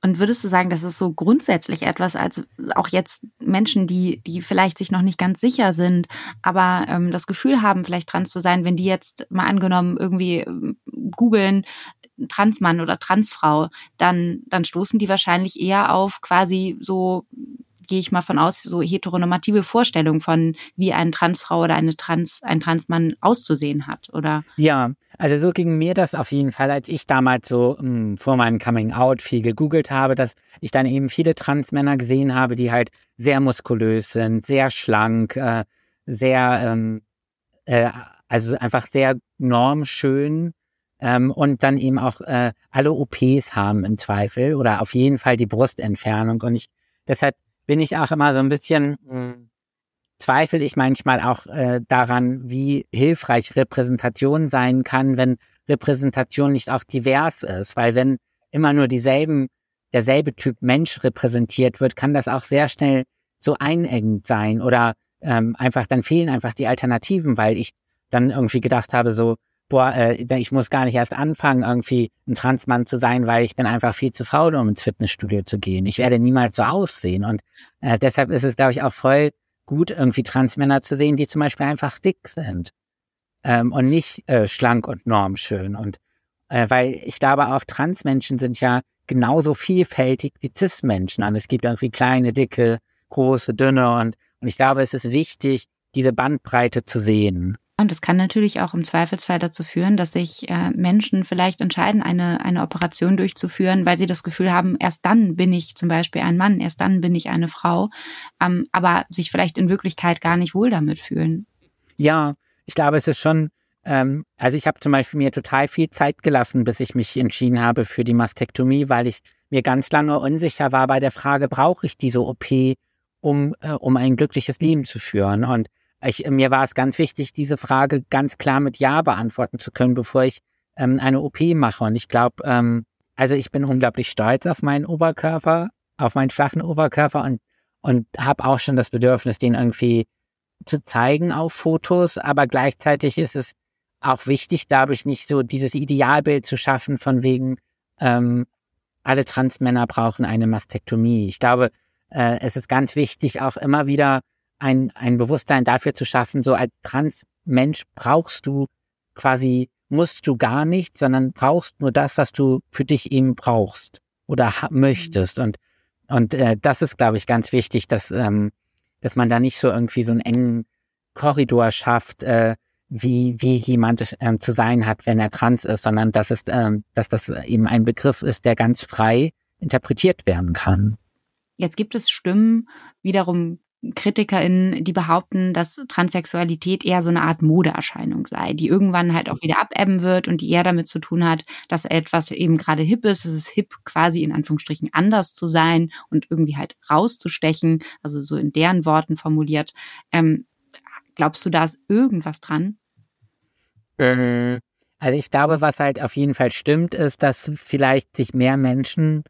Und würdest du sagen, das ist so grundsätzlich etwas, als auch jetzt Menschen, die, die vielleicht sich noch nicht ganz sicher sind, aber ähm, das Gefühl haben, vielleicht trans zu sein, wenn die jetzt mal angenommen irgendwie ähm, googeln, Transmann oder Transfrau, dann, dann stoßen die wahrscheinlich eher auf quasi so gehe ich mal von aus, so heteronormative Vorstellungen von, wie eine Transfrau oder eine Trans, ein Transmann auszusehen hat, oder? Ja, also so ging mir das auf jeden Fall, als ich damals so mh, hm, vor meinem Coming Out viel gegoogelt habe, dass ich dann eben viele Transmänner gesehen habe, die halt sehr muskulös sind, sehr schlank, äh, sehr, ähm, äh, also einfach sehr normschön ähm, und dann eben auch äh, alle OPs haben im Zweifel oder auf jeden Fall die Brustentfernung. Und ich deshalb bin ich auch immer so ein bisschen mh, zweifel ich manchmal auch äh, daran, wie hilfreich Repräsentation sein kann, wenn Repräsentation nicht auch divers ist, weil wenn immer nur dieselben derselbe Typ Mensch repräsentiert wird, kann das auch sehr schnell so einengend sein oder ähm, einfach dann fehlen einfach die Alternativen, weil ich dann irgendwie gedacht habe, so boah, äh, ich muss gar nicht erst anfangen, irgendwie ein Transmann zu sein, weil ich bin einfach viel zu faul, um ins Fitnessstudio zu gehen. Ich werde niemals so aussehen. Und äh, deshalb ist es, glaube ich, auch voll gut, irgendwie Transmänner zu sehen, die zum Beispiel einfach dick sind. Ähm, und nicht äh, schlank und normschön. Und äh, weil ich glaube auch, Transmenschen sind ja genauso vielfältig wie Cis-Menschen. Und es gibt irgendwie kleine, dicke, große, dünne. Und, und ich glaube, es ist wichtig, diese Bandbreite zu sehen. Und es kann natürlich auch im Zweifelsfall dazu führen, dass sich äh, Menschen vielleicht entscheiden, eine, eine Operation durchzuführen, weil sie das Gefühl haben, erst dann bin ich zum Beispiel ein Mann, erst dann bin ich eine Frau, ähm, aber sich vielleicht in Wirklichkeit gar nicht wohl damit fühlen. Ja, ich glaube, es ist schon, ähm, also ich habe zum Beispiel mir total viel Zeit gelassen, bis ich mich entschieden habe für die Mastektomie, weil ich mir ganz lange unsicher war bei der Frage, brauche ich diese OP, um, äh, um ein glückliches Leben zu führen? Und ich, mir war es ganz wichtig, diese Frage ganz klar mit Ja beantworten zu können, bevor ich ähm, eine OP mache. Und ich glaube, ähm, also ich bin unglaublich stolz auf meinen Oberkörper, auf meinen flachen Oberkörper und, und habe auch schon das Bedürfnis, den irgendwie zu zeigen auf Fotos. Aber gleichzeitig ist es auch wichtig, glaube ich, nicht so dieses Idealbild zu schaffen von wegen, ähm, alle Transmänner brauchen eine Mastektomie. Ich glaube, äh, es ist ganz wichtig, auch immer wieder ein, ein Bewusstsein dafür zu schaffen, so als Transmensch brauchst du quasi, musst du gar nicht, sondern brauchst nur das, was du für dich eben brauchst oder möchtest. Und, und äh, das ist, glaube ich, ganz wichtig, dass, ähm, dass man da nicht so irgendwie so einen engen Korridor schafft, äh, wie, wie jemand ähm, zu sein hat, wenn er trans ist, sondern dass es, ähm, dass das eben ein Begriff ist, der ganz frei interpretiert werden kann. Jetzt gibt es Stimmen wiederum KritikerInnen, die behaupten, dass Transsexualität eher so eine Art Modeerscheinung sei, die irgendwann halt auch wieder abebben wird und die eher damit zu tun hat, dass etwas eben gerade hip ist. Es ist hip, quasi in Anführungsstrichen anders zu sein und irgendwie halt rauszustechen, also so in deren Worten formuliert. Ähm, glaubst du, da ist irgendwas dran? Mhm. Also ich glaube, was halt auf jeden Fall stimmt, ist, dass vielleicht sich mehr Menschen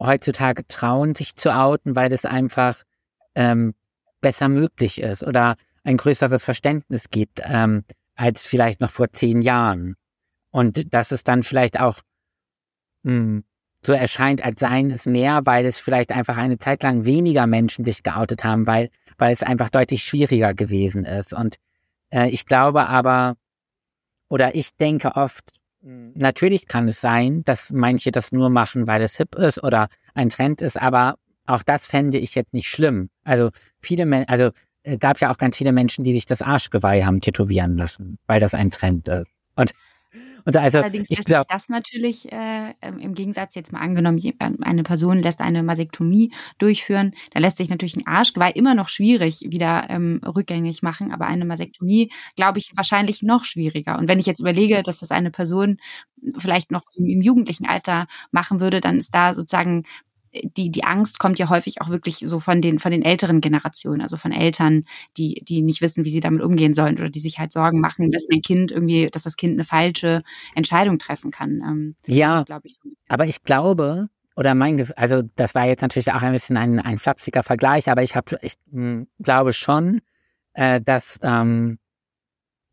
heutzutage trauen, sich zu outen, weil es einfach ähm, besser möglich ist oder ein größeres Verständnis gibt ähm, als vielleicht noch vor zehn Jahren. Und dass es dann vielleicht auch mh, hm, so erscheint, als seien es mehr, weil es vielleicht einfach eine Zeit lang weniger Menschen sich geoutet haben, weil, weil es einfach deutlich schwieriger gewesen ist. Und äh, ich glaube aber, oder ich denke oft, natürlich kann es sein, dass manche das nur machen, weil es hip ist oder ein Trend ist, aber auch das fände ich jetzt nicht schlimm. Also viele Menschen, also es gab ja auch ganz viele Menschen, die sich das Arschgeweih haben tätowieren lassen, weil das ein Trend ist. Und und also, Allerdings lässt glaub, sich das natürlich äh, im Gegensatz jetzt mal angenommen, ähm, eine Person lässt eine Masektomie durchführen, da lässt sich natürlich ein Arschgeweih immer noch schwierig wieder ähm, rückgängig machen, aber eine Masektomie, glaube ich, wahrscheinlich noch schwieriger. Und wenn ich jetzt überlege, dass das eine Person vielleicht noch im, im jugendlichen Alter machen würde, dann ist da sozusagen die, die Angst kommt ja häufig auch wirklich so von den, von den älteren Generationen, also von Eltern, die, die nicht wissen, wie sie damit umgehen sollen oder die sich halt Sorgen machen, dass mein Kind irgendwie, dass das Kind eine falsche Entscheidung treffen kann. Ähm, ja, ist, ich, so aber ich glaube, oder mein, also das war jetzt natürlich auch ein bisschen ein, ein flapsiger Vergleich, aber ich habe, ich mh, hm, glaube schon, äh, dass, ähm,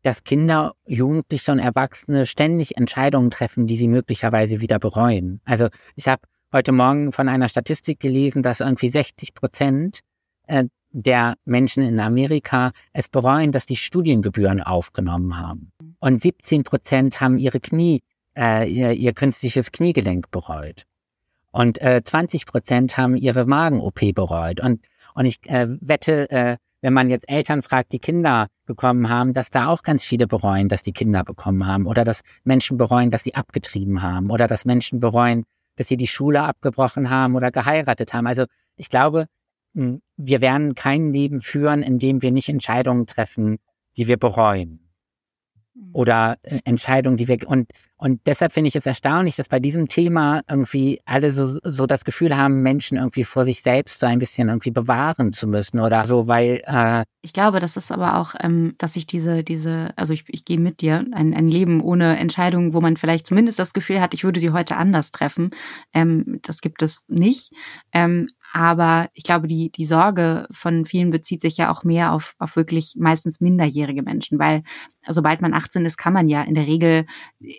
dass Kinder, Jugendliche und Erwachsene ständig Entscheidungen treffen, die sie möglicherweise wieder bereuen. Also ich habe heute Morgen von einer Statistik gelesen, dass irgendwie 60 Prozent äh, der Menschen in Amerika es bereuen, dass die Studiengebühren aufgenommen haben. Und 17 Prozent haben ihre Knie, äh, ihr, ihr künstliches Kniegelenk bereut. Und äh, 20 Prozent haben ihre Magen-OP bereut. Und, und ich äh, wette, äh, wenn man jetzt Eltern fragt, die Kinder bekommen haben, dass da auch ganz viele bereuen, dass die Kinder bekommen haben. Oder dass Menschen bereuen, dass sie abgetrieben haben. Oder dass Menschen bereuen, dass sie die Schule abgebrochen haben oder geheiratet haben. Also ich glaube, wir werden kein Leben führen, in dem wir nicht Entscheidungen treffen, die wir bereuen. Mhm. Oder äh, Entscheidungen, die wir und und deshalb finde ich es erstaunlich, dass bei diesem Thema irgendwie alle so so das Gefühl haben, Menschen irgendwie vor sich selbst so ein bisschen irgendwie bewahren zu müssen oder so, weil äh ich glaube, das ist aber auch, ähm, dass ich diese diese also ich, ich gehe mit dir ein, ein Leben ohne Entscheidungen, wo man vielleicht zumindest das Gefühl hat, ich würde sie heute anders treffen. Ähm, das gibt es nicht. Ähm, aber ich glaube, die, die Sorge von vielen bezieht sich ja auch mehr auf, auf wirklich meistens minderjährige Menschen, weil sobald man 18 ist, kann man ja in der Regel,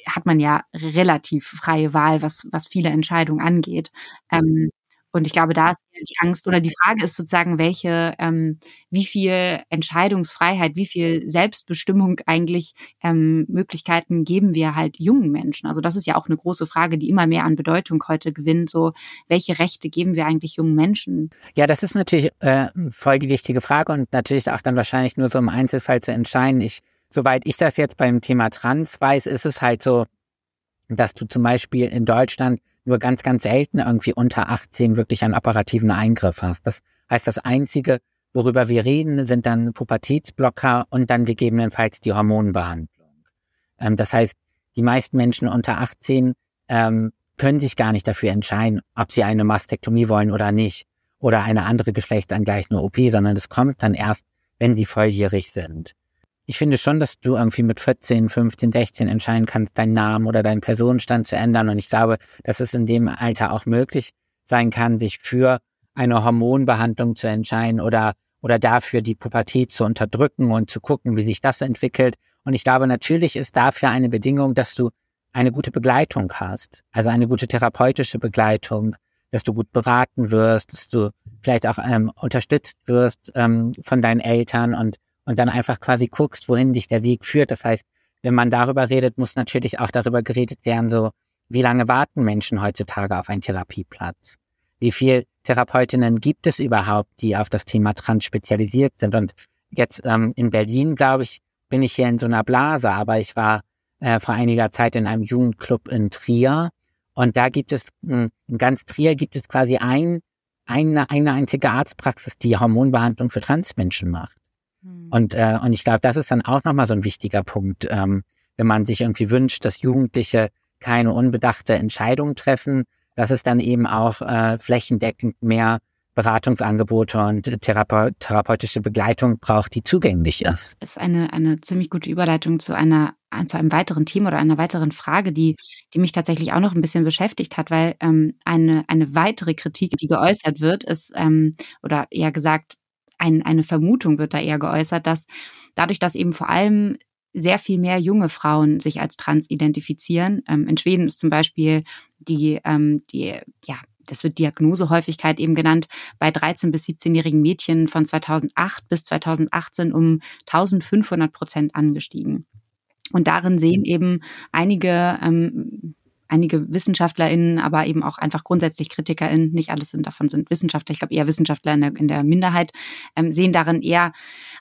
hat man ja relativ freie Wahl, was, was viele Entscheidungen angeht. Ähm, und ich glaube, da ist die Angst oder die Frage ist sozusagen, welche, ähm, wie viel Entscheidungsfreiheit, wie viel Selbstbestimmung eigentlich ähm, Möglichkeiten geben wir halt jungen Menschen. Also das ist ja auch eine große Frage, die immer mehr an Bedeutung heute gewinnt. So, welche Rechte geben wir eigentlich jungen Menschen? Ja, das ist natürlich äh, voll die wichtige Frage und natürlich auch dann wahrscheinlich nur so im Einzelfall zu entscheiden. Ich, soweit ich das jetzt beim Thema Trans weiß, ist es halt so, dass du zum Beispiel in Deutschland nur ganz, ganz selten irgendwie unter 18 wirklich einen operativen Eingriff hast. Das heißt, das Einzige, worüber wir reden, sind dann Pubertätsblocker und dann gegebenenfalls die Hormonbehandlung. Ähm, das heißt, die meisten Menschen unter 18 ähm, können sich gar nicht dafür entscheiden, ob sie eine Mastektomie wollen oder nicht oder eine andere geschlechtsangleichende OP, sondern es kommt dann erst, wenn sie volljährig sind ich finde schon, dass du irgendwie mit 14, 15, 16 entscheiden kannst, deinen Namen oder deinen Personenstand zu ändern. Und ich glaube, dass es in dem Alter auch möglich sein kann, sich für eine Hormonbehandlung zu entscheiden oder, oder dafür die Pubertät zu unterdrücken und zu gucken, wie sich das entwickelt. Und ich glaube, natürlich ist dafür eine Bedingung, dass du eine gute Begleitung hast, also eine gute therapeutische Begleitung, dass du gut beraten wirst, dass du vielleicht auch ähm, unterstützt wirst ähm, von deinen Eltern und und dann einfach quasi guckst, wohin dich der Weg führt. Das heißt, wenn man darüber redet, muss natürlich auch darüber geredet werden, so, wie lange warten Menschen heutzutage auf einen Therapieplatz? Wie viel Therapeutinnen gibt es überhaupt, die auf das Thema Trans spezialisiert sind? Und jetzt ähm, in Berlin, glaube ich, bin ich hier in so einer Blase, aber ich war äh, vor einiger Zeit in einem Jugendclub in Trier und da gibt es, in ganz Trier gibt es quasi ein eine, eine einzige Arztpraxis, die Hormonbehandlung für Transmenschen macht. Mhm. Und, äh, und ich glaube, das ist dann auch nochmal so ein wichtiger Punkt, ähm, wenn man sich irgendwie wünscht, dass Jugendliche keine unbedachte Entscheidung treffen, dass es dann eben auch äh, flächendeckend mehr Beratungsangebote und Therape therapeutische Begleitung braucht, die zugänglich ist. Ist eine, eine ziemlich gute Überleitung zu einer zu einem weiteren Thema oder einer weiteren Frage, die, die mich tatsächlich auch noch ein bisschen beschäftigt hat, weil ähm, eine, eine weitere Kritik, die geäußert wird, ist, ähm, oder eher gesagt, ein, eine Vermutung wird da eher geäußert, dass dadurch, dass eben vor allem sehr viel mehr junge Frauen sich als trans identifizieren. Ähm, in Schweden ist zum Beispiel die, ähm, die ja, das wird Diagnosehäufigkeit eben genannt, bei 13- bis 17-jährigen Mädchen von 2008 bis 2018 um 1500 Prozent angestiegen. Und darin sehen eben einige ähm, einige WissenschaftlerInnen, aber eben auch einfach grundsätzlich KritikerInnen, nicht alles sind davon sind Wissenschaftler, ich glaube eher Wissenschaftler in der, in der Minderheit, ähm, sehen darin eher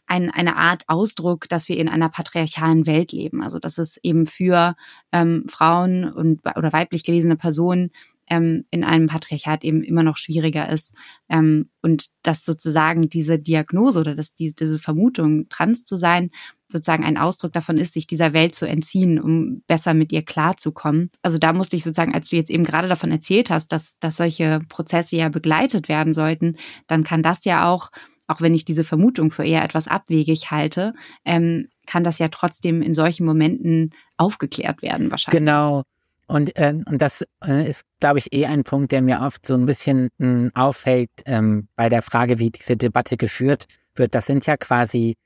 ein, eine Art Ausdruck, dass wir in einer patriarchalen Welt leben. Also dass es eben für ähm, Frauen und oder weiblich gelesene Personen ähm, in einem Patriarchat eben immer noch schwieriger ist. Ähm, und dass sozusagen diese Diagnose oder dass die, diese Vermutung, trans zu sein, sozusagen ein Ausdruck davon ist, sich dieser Welt zu entziehen, um besser mit ihr klarzukommen. Also da musste ich sozusagen, als du jetzt eben gerade davon erzählt hast, dass, dass solche Prozesse ja begleitet werden sollten, dann kann das ja auch, auch wenn ich diese Vermutung für eher etwas abwegig halte, ähm, kann das ja trotzdem in solchen Momenten aufgeklärt werden wahrscheinlich. Genau. Und, äh, und das äh, ist, glaube ich, eh ein Punkt, der mir oft so ein bisschen hm, auffällt ähm, bei der Frage, wie diese Debatte geführt wird. Das sind ja quasi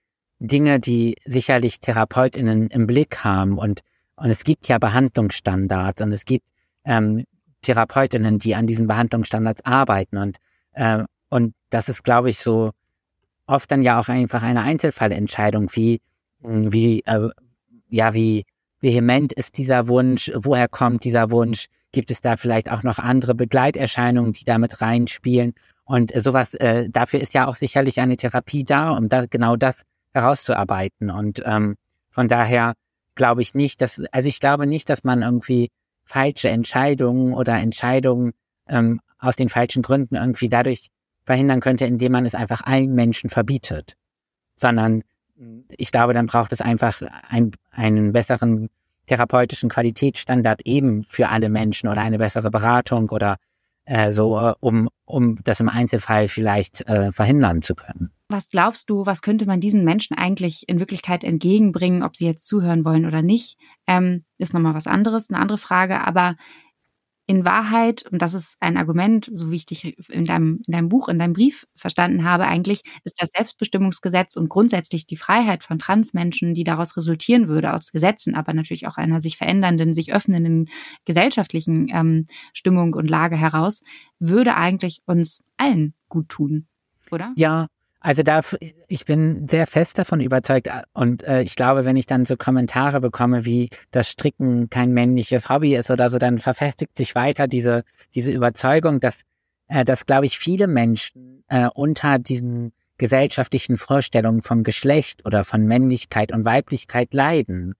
Dinge, die sicherlich TherapeutInnen im Blick haben. Und, und es gibt ja Behandlungsstandards und es gibt ähm, TherapeutInnen, die an diesen Behandlungsstandards arbeiten. Und, äh, und das ist, glaube ich, so oft dann ja auch einfach eine Einzelfallentscheidung, wie, wie, äh, ja, wie vehement ist dieser Wunsch, woher kommt dieser Wunsch, gibt es da vielleicht auch noch andere Begleiterscheinungen, die damit reinspielen. Und sowas, äh, dafür ist ja auch sicherlich eine Therapie da, um da genau das herauszuarbeiten. Und ähm, von daher glaube ich nicht, dass, also ich glaube nicht, dass man irgendwie falsche Entscheidungen oder Entscheidungen ähm, aus den falschen Gründen irgendwie dadurch verhindern könnte, indem man es einfach allen Menschen verbietet. Sondern ich glaube, dann braucht es einfach ein, einen besseren therapeutischen Qualitätsstandard eben für alle Menschen oder eine bessere Beratung oder äh, so, äh, um, um das im Einzelfall vielleicht äh, verhindern zu können. Was glaubst du, was könnte man diesen Menschen eigentlich in Wirklichkeit entgegenbringen, ob sie jetzt zuhören wollen oder nicht? Ähm, ist nochmal was anderes, eine andere Frage. Aber in Wahrheit, und das ist ein Argument, so wie ich dich in deinem, in deinem Buch, in deinem Brief verstanden habe, eigentlich ist das Selbstbestimmungsgesetz und grundsätzlich die Freiheit von Transmenschen, die daraus resultieren würde, aus Gesetzen, aber natürlich auch einer sich verändernden, sich öffnenden gesellschaftlichen ähm, Stimmung und Lage heraus, würde eigentlich uns allen gut tun, oder? Ja, also da, ich bin sehr fest davon überzeugt äh, und äh, ich glaube, wenn ich dann so Kommentare bekomme, wie das Stricken kein männliches Hobby ist oder so, dann verfestigt sich weiter diese diese Überzeugung, dass äh, dass glaube ich viele Menschen äh, unter diesen gesellschaftlichen Vorstellungen vom Geschlecht oder von Männlichkeit und Weiblichkeit leiden.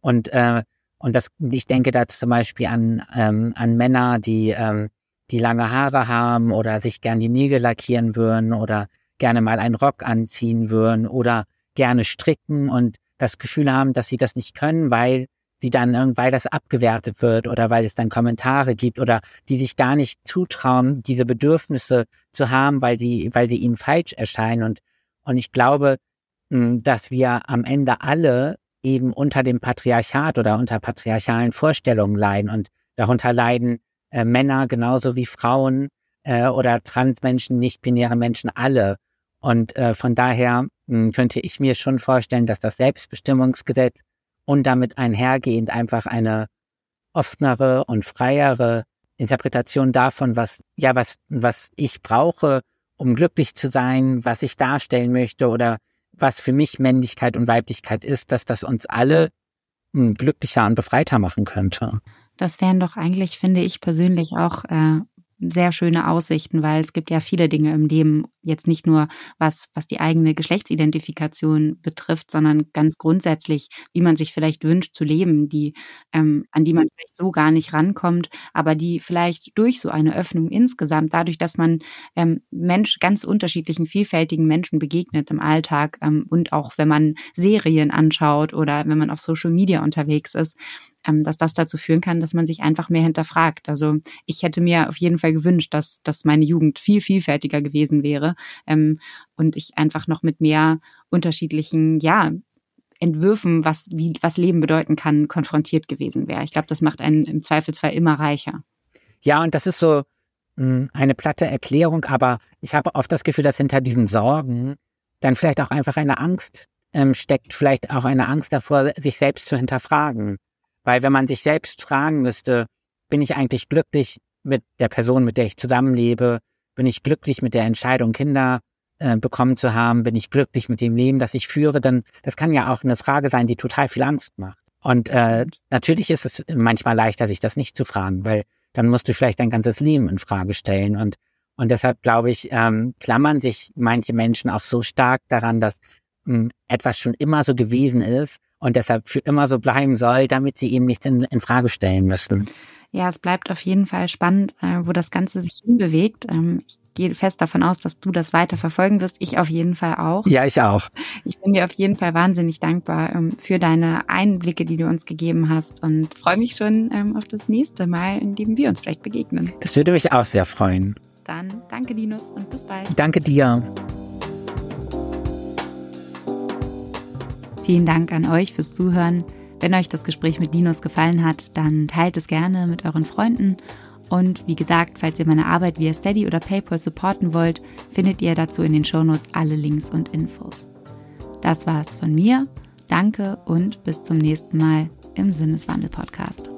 Und äh, und das ich denke da zum Beispiel an ähm, an Männer, die ähm, die lange Haare haben oder sich gern die Nägel lackieren würden oder gerne mal einen Rock anziehen würden oder gerne stricken und das Gefühl haben, dass sie das nicht können, weil sie dann, weil das abgewertet wird oder weil es dann Kommentare gibt oder die sich gar nicht zutrauen, diese Bedürfnisse zu haben, weil sie, weil sie ihnen falsch erscheinen und, und ich glaube, hm, dass wir am Ende alle eben unter dem Patriarchat oder unter patriarchalen Vorstellungen leiden und darunter leiden äh, Männer genauso wie Frauen äh, oder Transmenschen, nicht-binäre Menschen alle. Und äh, von daher mh, hm, könnte ich mir schon vorstellen, dass das Selbstbestimmungsgesetz und damit einhergehend einfach eine offenere und freiere Interpretation davon, was, ja, was, was ich brauche, um glücklich zu sein, was ich darstellen möchte oder was für mich Männlichkeit und Weiblichkeit ist, dass das uns alle mh, hm, glücklicher und befreiter machen könnte. Das wären doch eigentlich, finde ich persönlich, auch äh, sehr schöne Aussichten, weil es gibt ja viele Dinge im Leben, jetzt nicht nur was, was die eigene Geschlechtsidentifikation betrifft, sondern ganz grundsätzlich, wie man sich vielleicht wünscht zu leben, die, ähm, an die man vielleicht so gar nicht rankommt, aber die vielleicht durch so eine Öffnung insgesamt, dadurch, dass man ähm, Mensch, ganz unterschiedlichen, vielfältigen Menschen begegnet im Alltag ähm, und auch wenn man Serien anschaut oder wenn man auf Social Media unterwegs ist, dass das dazu führen kann, dass man sich einfach mehr hinterfragt. Also ich hätte mir auf jeden Fall gewünscht, dass, dass meine Jugend viel vielfältiger gewesen wäre ähm, und ich einfach noch mit mehr unterschiedlichen, ja, Entwürfen, was, wie, was Leben bedeuten kann, konfrontiert gewesen wäre. Ich glaube, das macht einen im Zweifelsfall immer reicher. Ja, und das ist so mh, hm, eine platte Erklärung, aber ich habe oft das Gefühl, dass hinter diesen Sorgen dann vielleicht auch einfach eine Angst ähm, steckt, vielleicht auch eine Angst davor, sich selbst zu hinterfragen. Weil wenn man sich selbst fragen müsste, bin ich eigentlich glücklich mit der Person, mit der ich zusammenlebe? Bin ich glücklich mit der Entscheidung, Kinder äh, bekommen zu haben? Bin ich glücklich mit dem Leben, das ich führe? Dann, das kann ja auch eine Frage sein, die total viel Angst macht. Und äh, natürlich ist es manchmal leichter, sich das nicht zu fragen, weil dann musst du vielleicht dein ganzes Leben in Frage stellen. Und, und deshalb, glaube ich, ähm, klammern sich manche Menschen auch so stark daran, dass mh, hm, etwas schon immer so gewesen ist und deshalb für immer so bleiben soll, damit sie eben nichts in, in Frage stellen müssen. Ja, es bleibt auf jeden Fall spannend, äh, wo das Ganze sich hinbewegt. Ähm, ich gehe fest davon aus, dass du das weiter verfolgen wirst. Ich auf jeden Fall auch. Ja, ich auch. Ich bin dir auf jeden Fall wahnsinnig dankbar ähm, für deine Einblicke, die du uns gegeben hast und freue mich schon ähm, auf das nächste Mal, in dem wir uns vielleicht begegnen. Das würde mich auch sehr freuen. Dann danke, Linus, und bis bald. Danke dir. Vielen Dank an euch fürs Zuhören. Wenn euch das Gespräch mit Linus gefallen hat, dann teilt es gerne mit euren Freunden. Und wie gesagt, falls ihr meine Arbeit via Steady oder PayPal supporten wollt, findet ihr dazu in den Shownotes alle Links und Infos. Das war's von mir. Danke und bis zum nächsten Mal im Sinneswandel Podcast.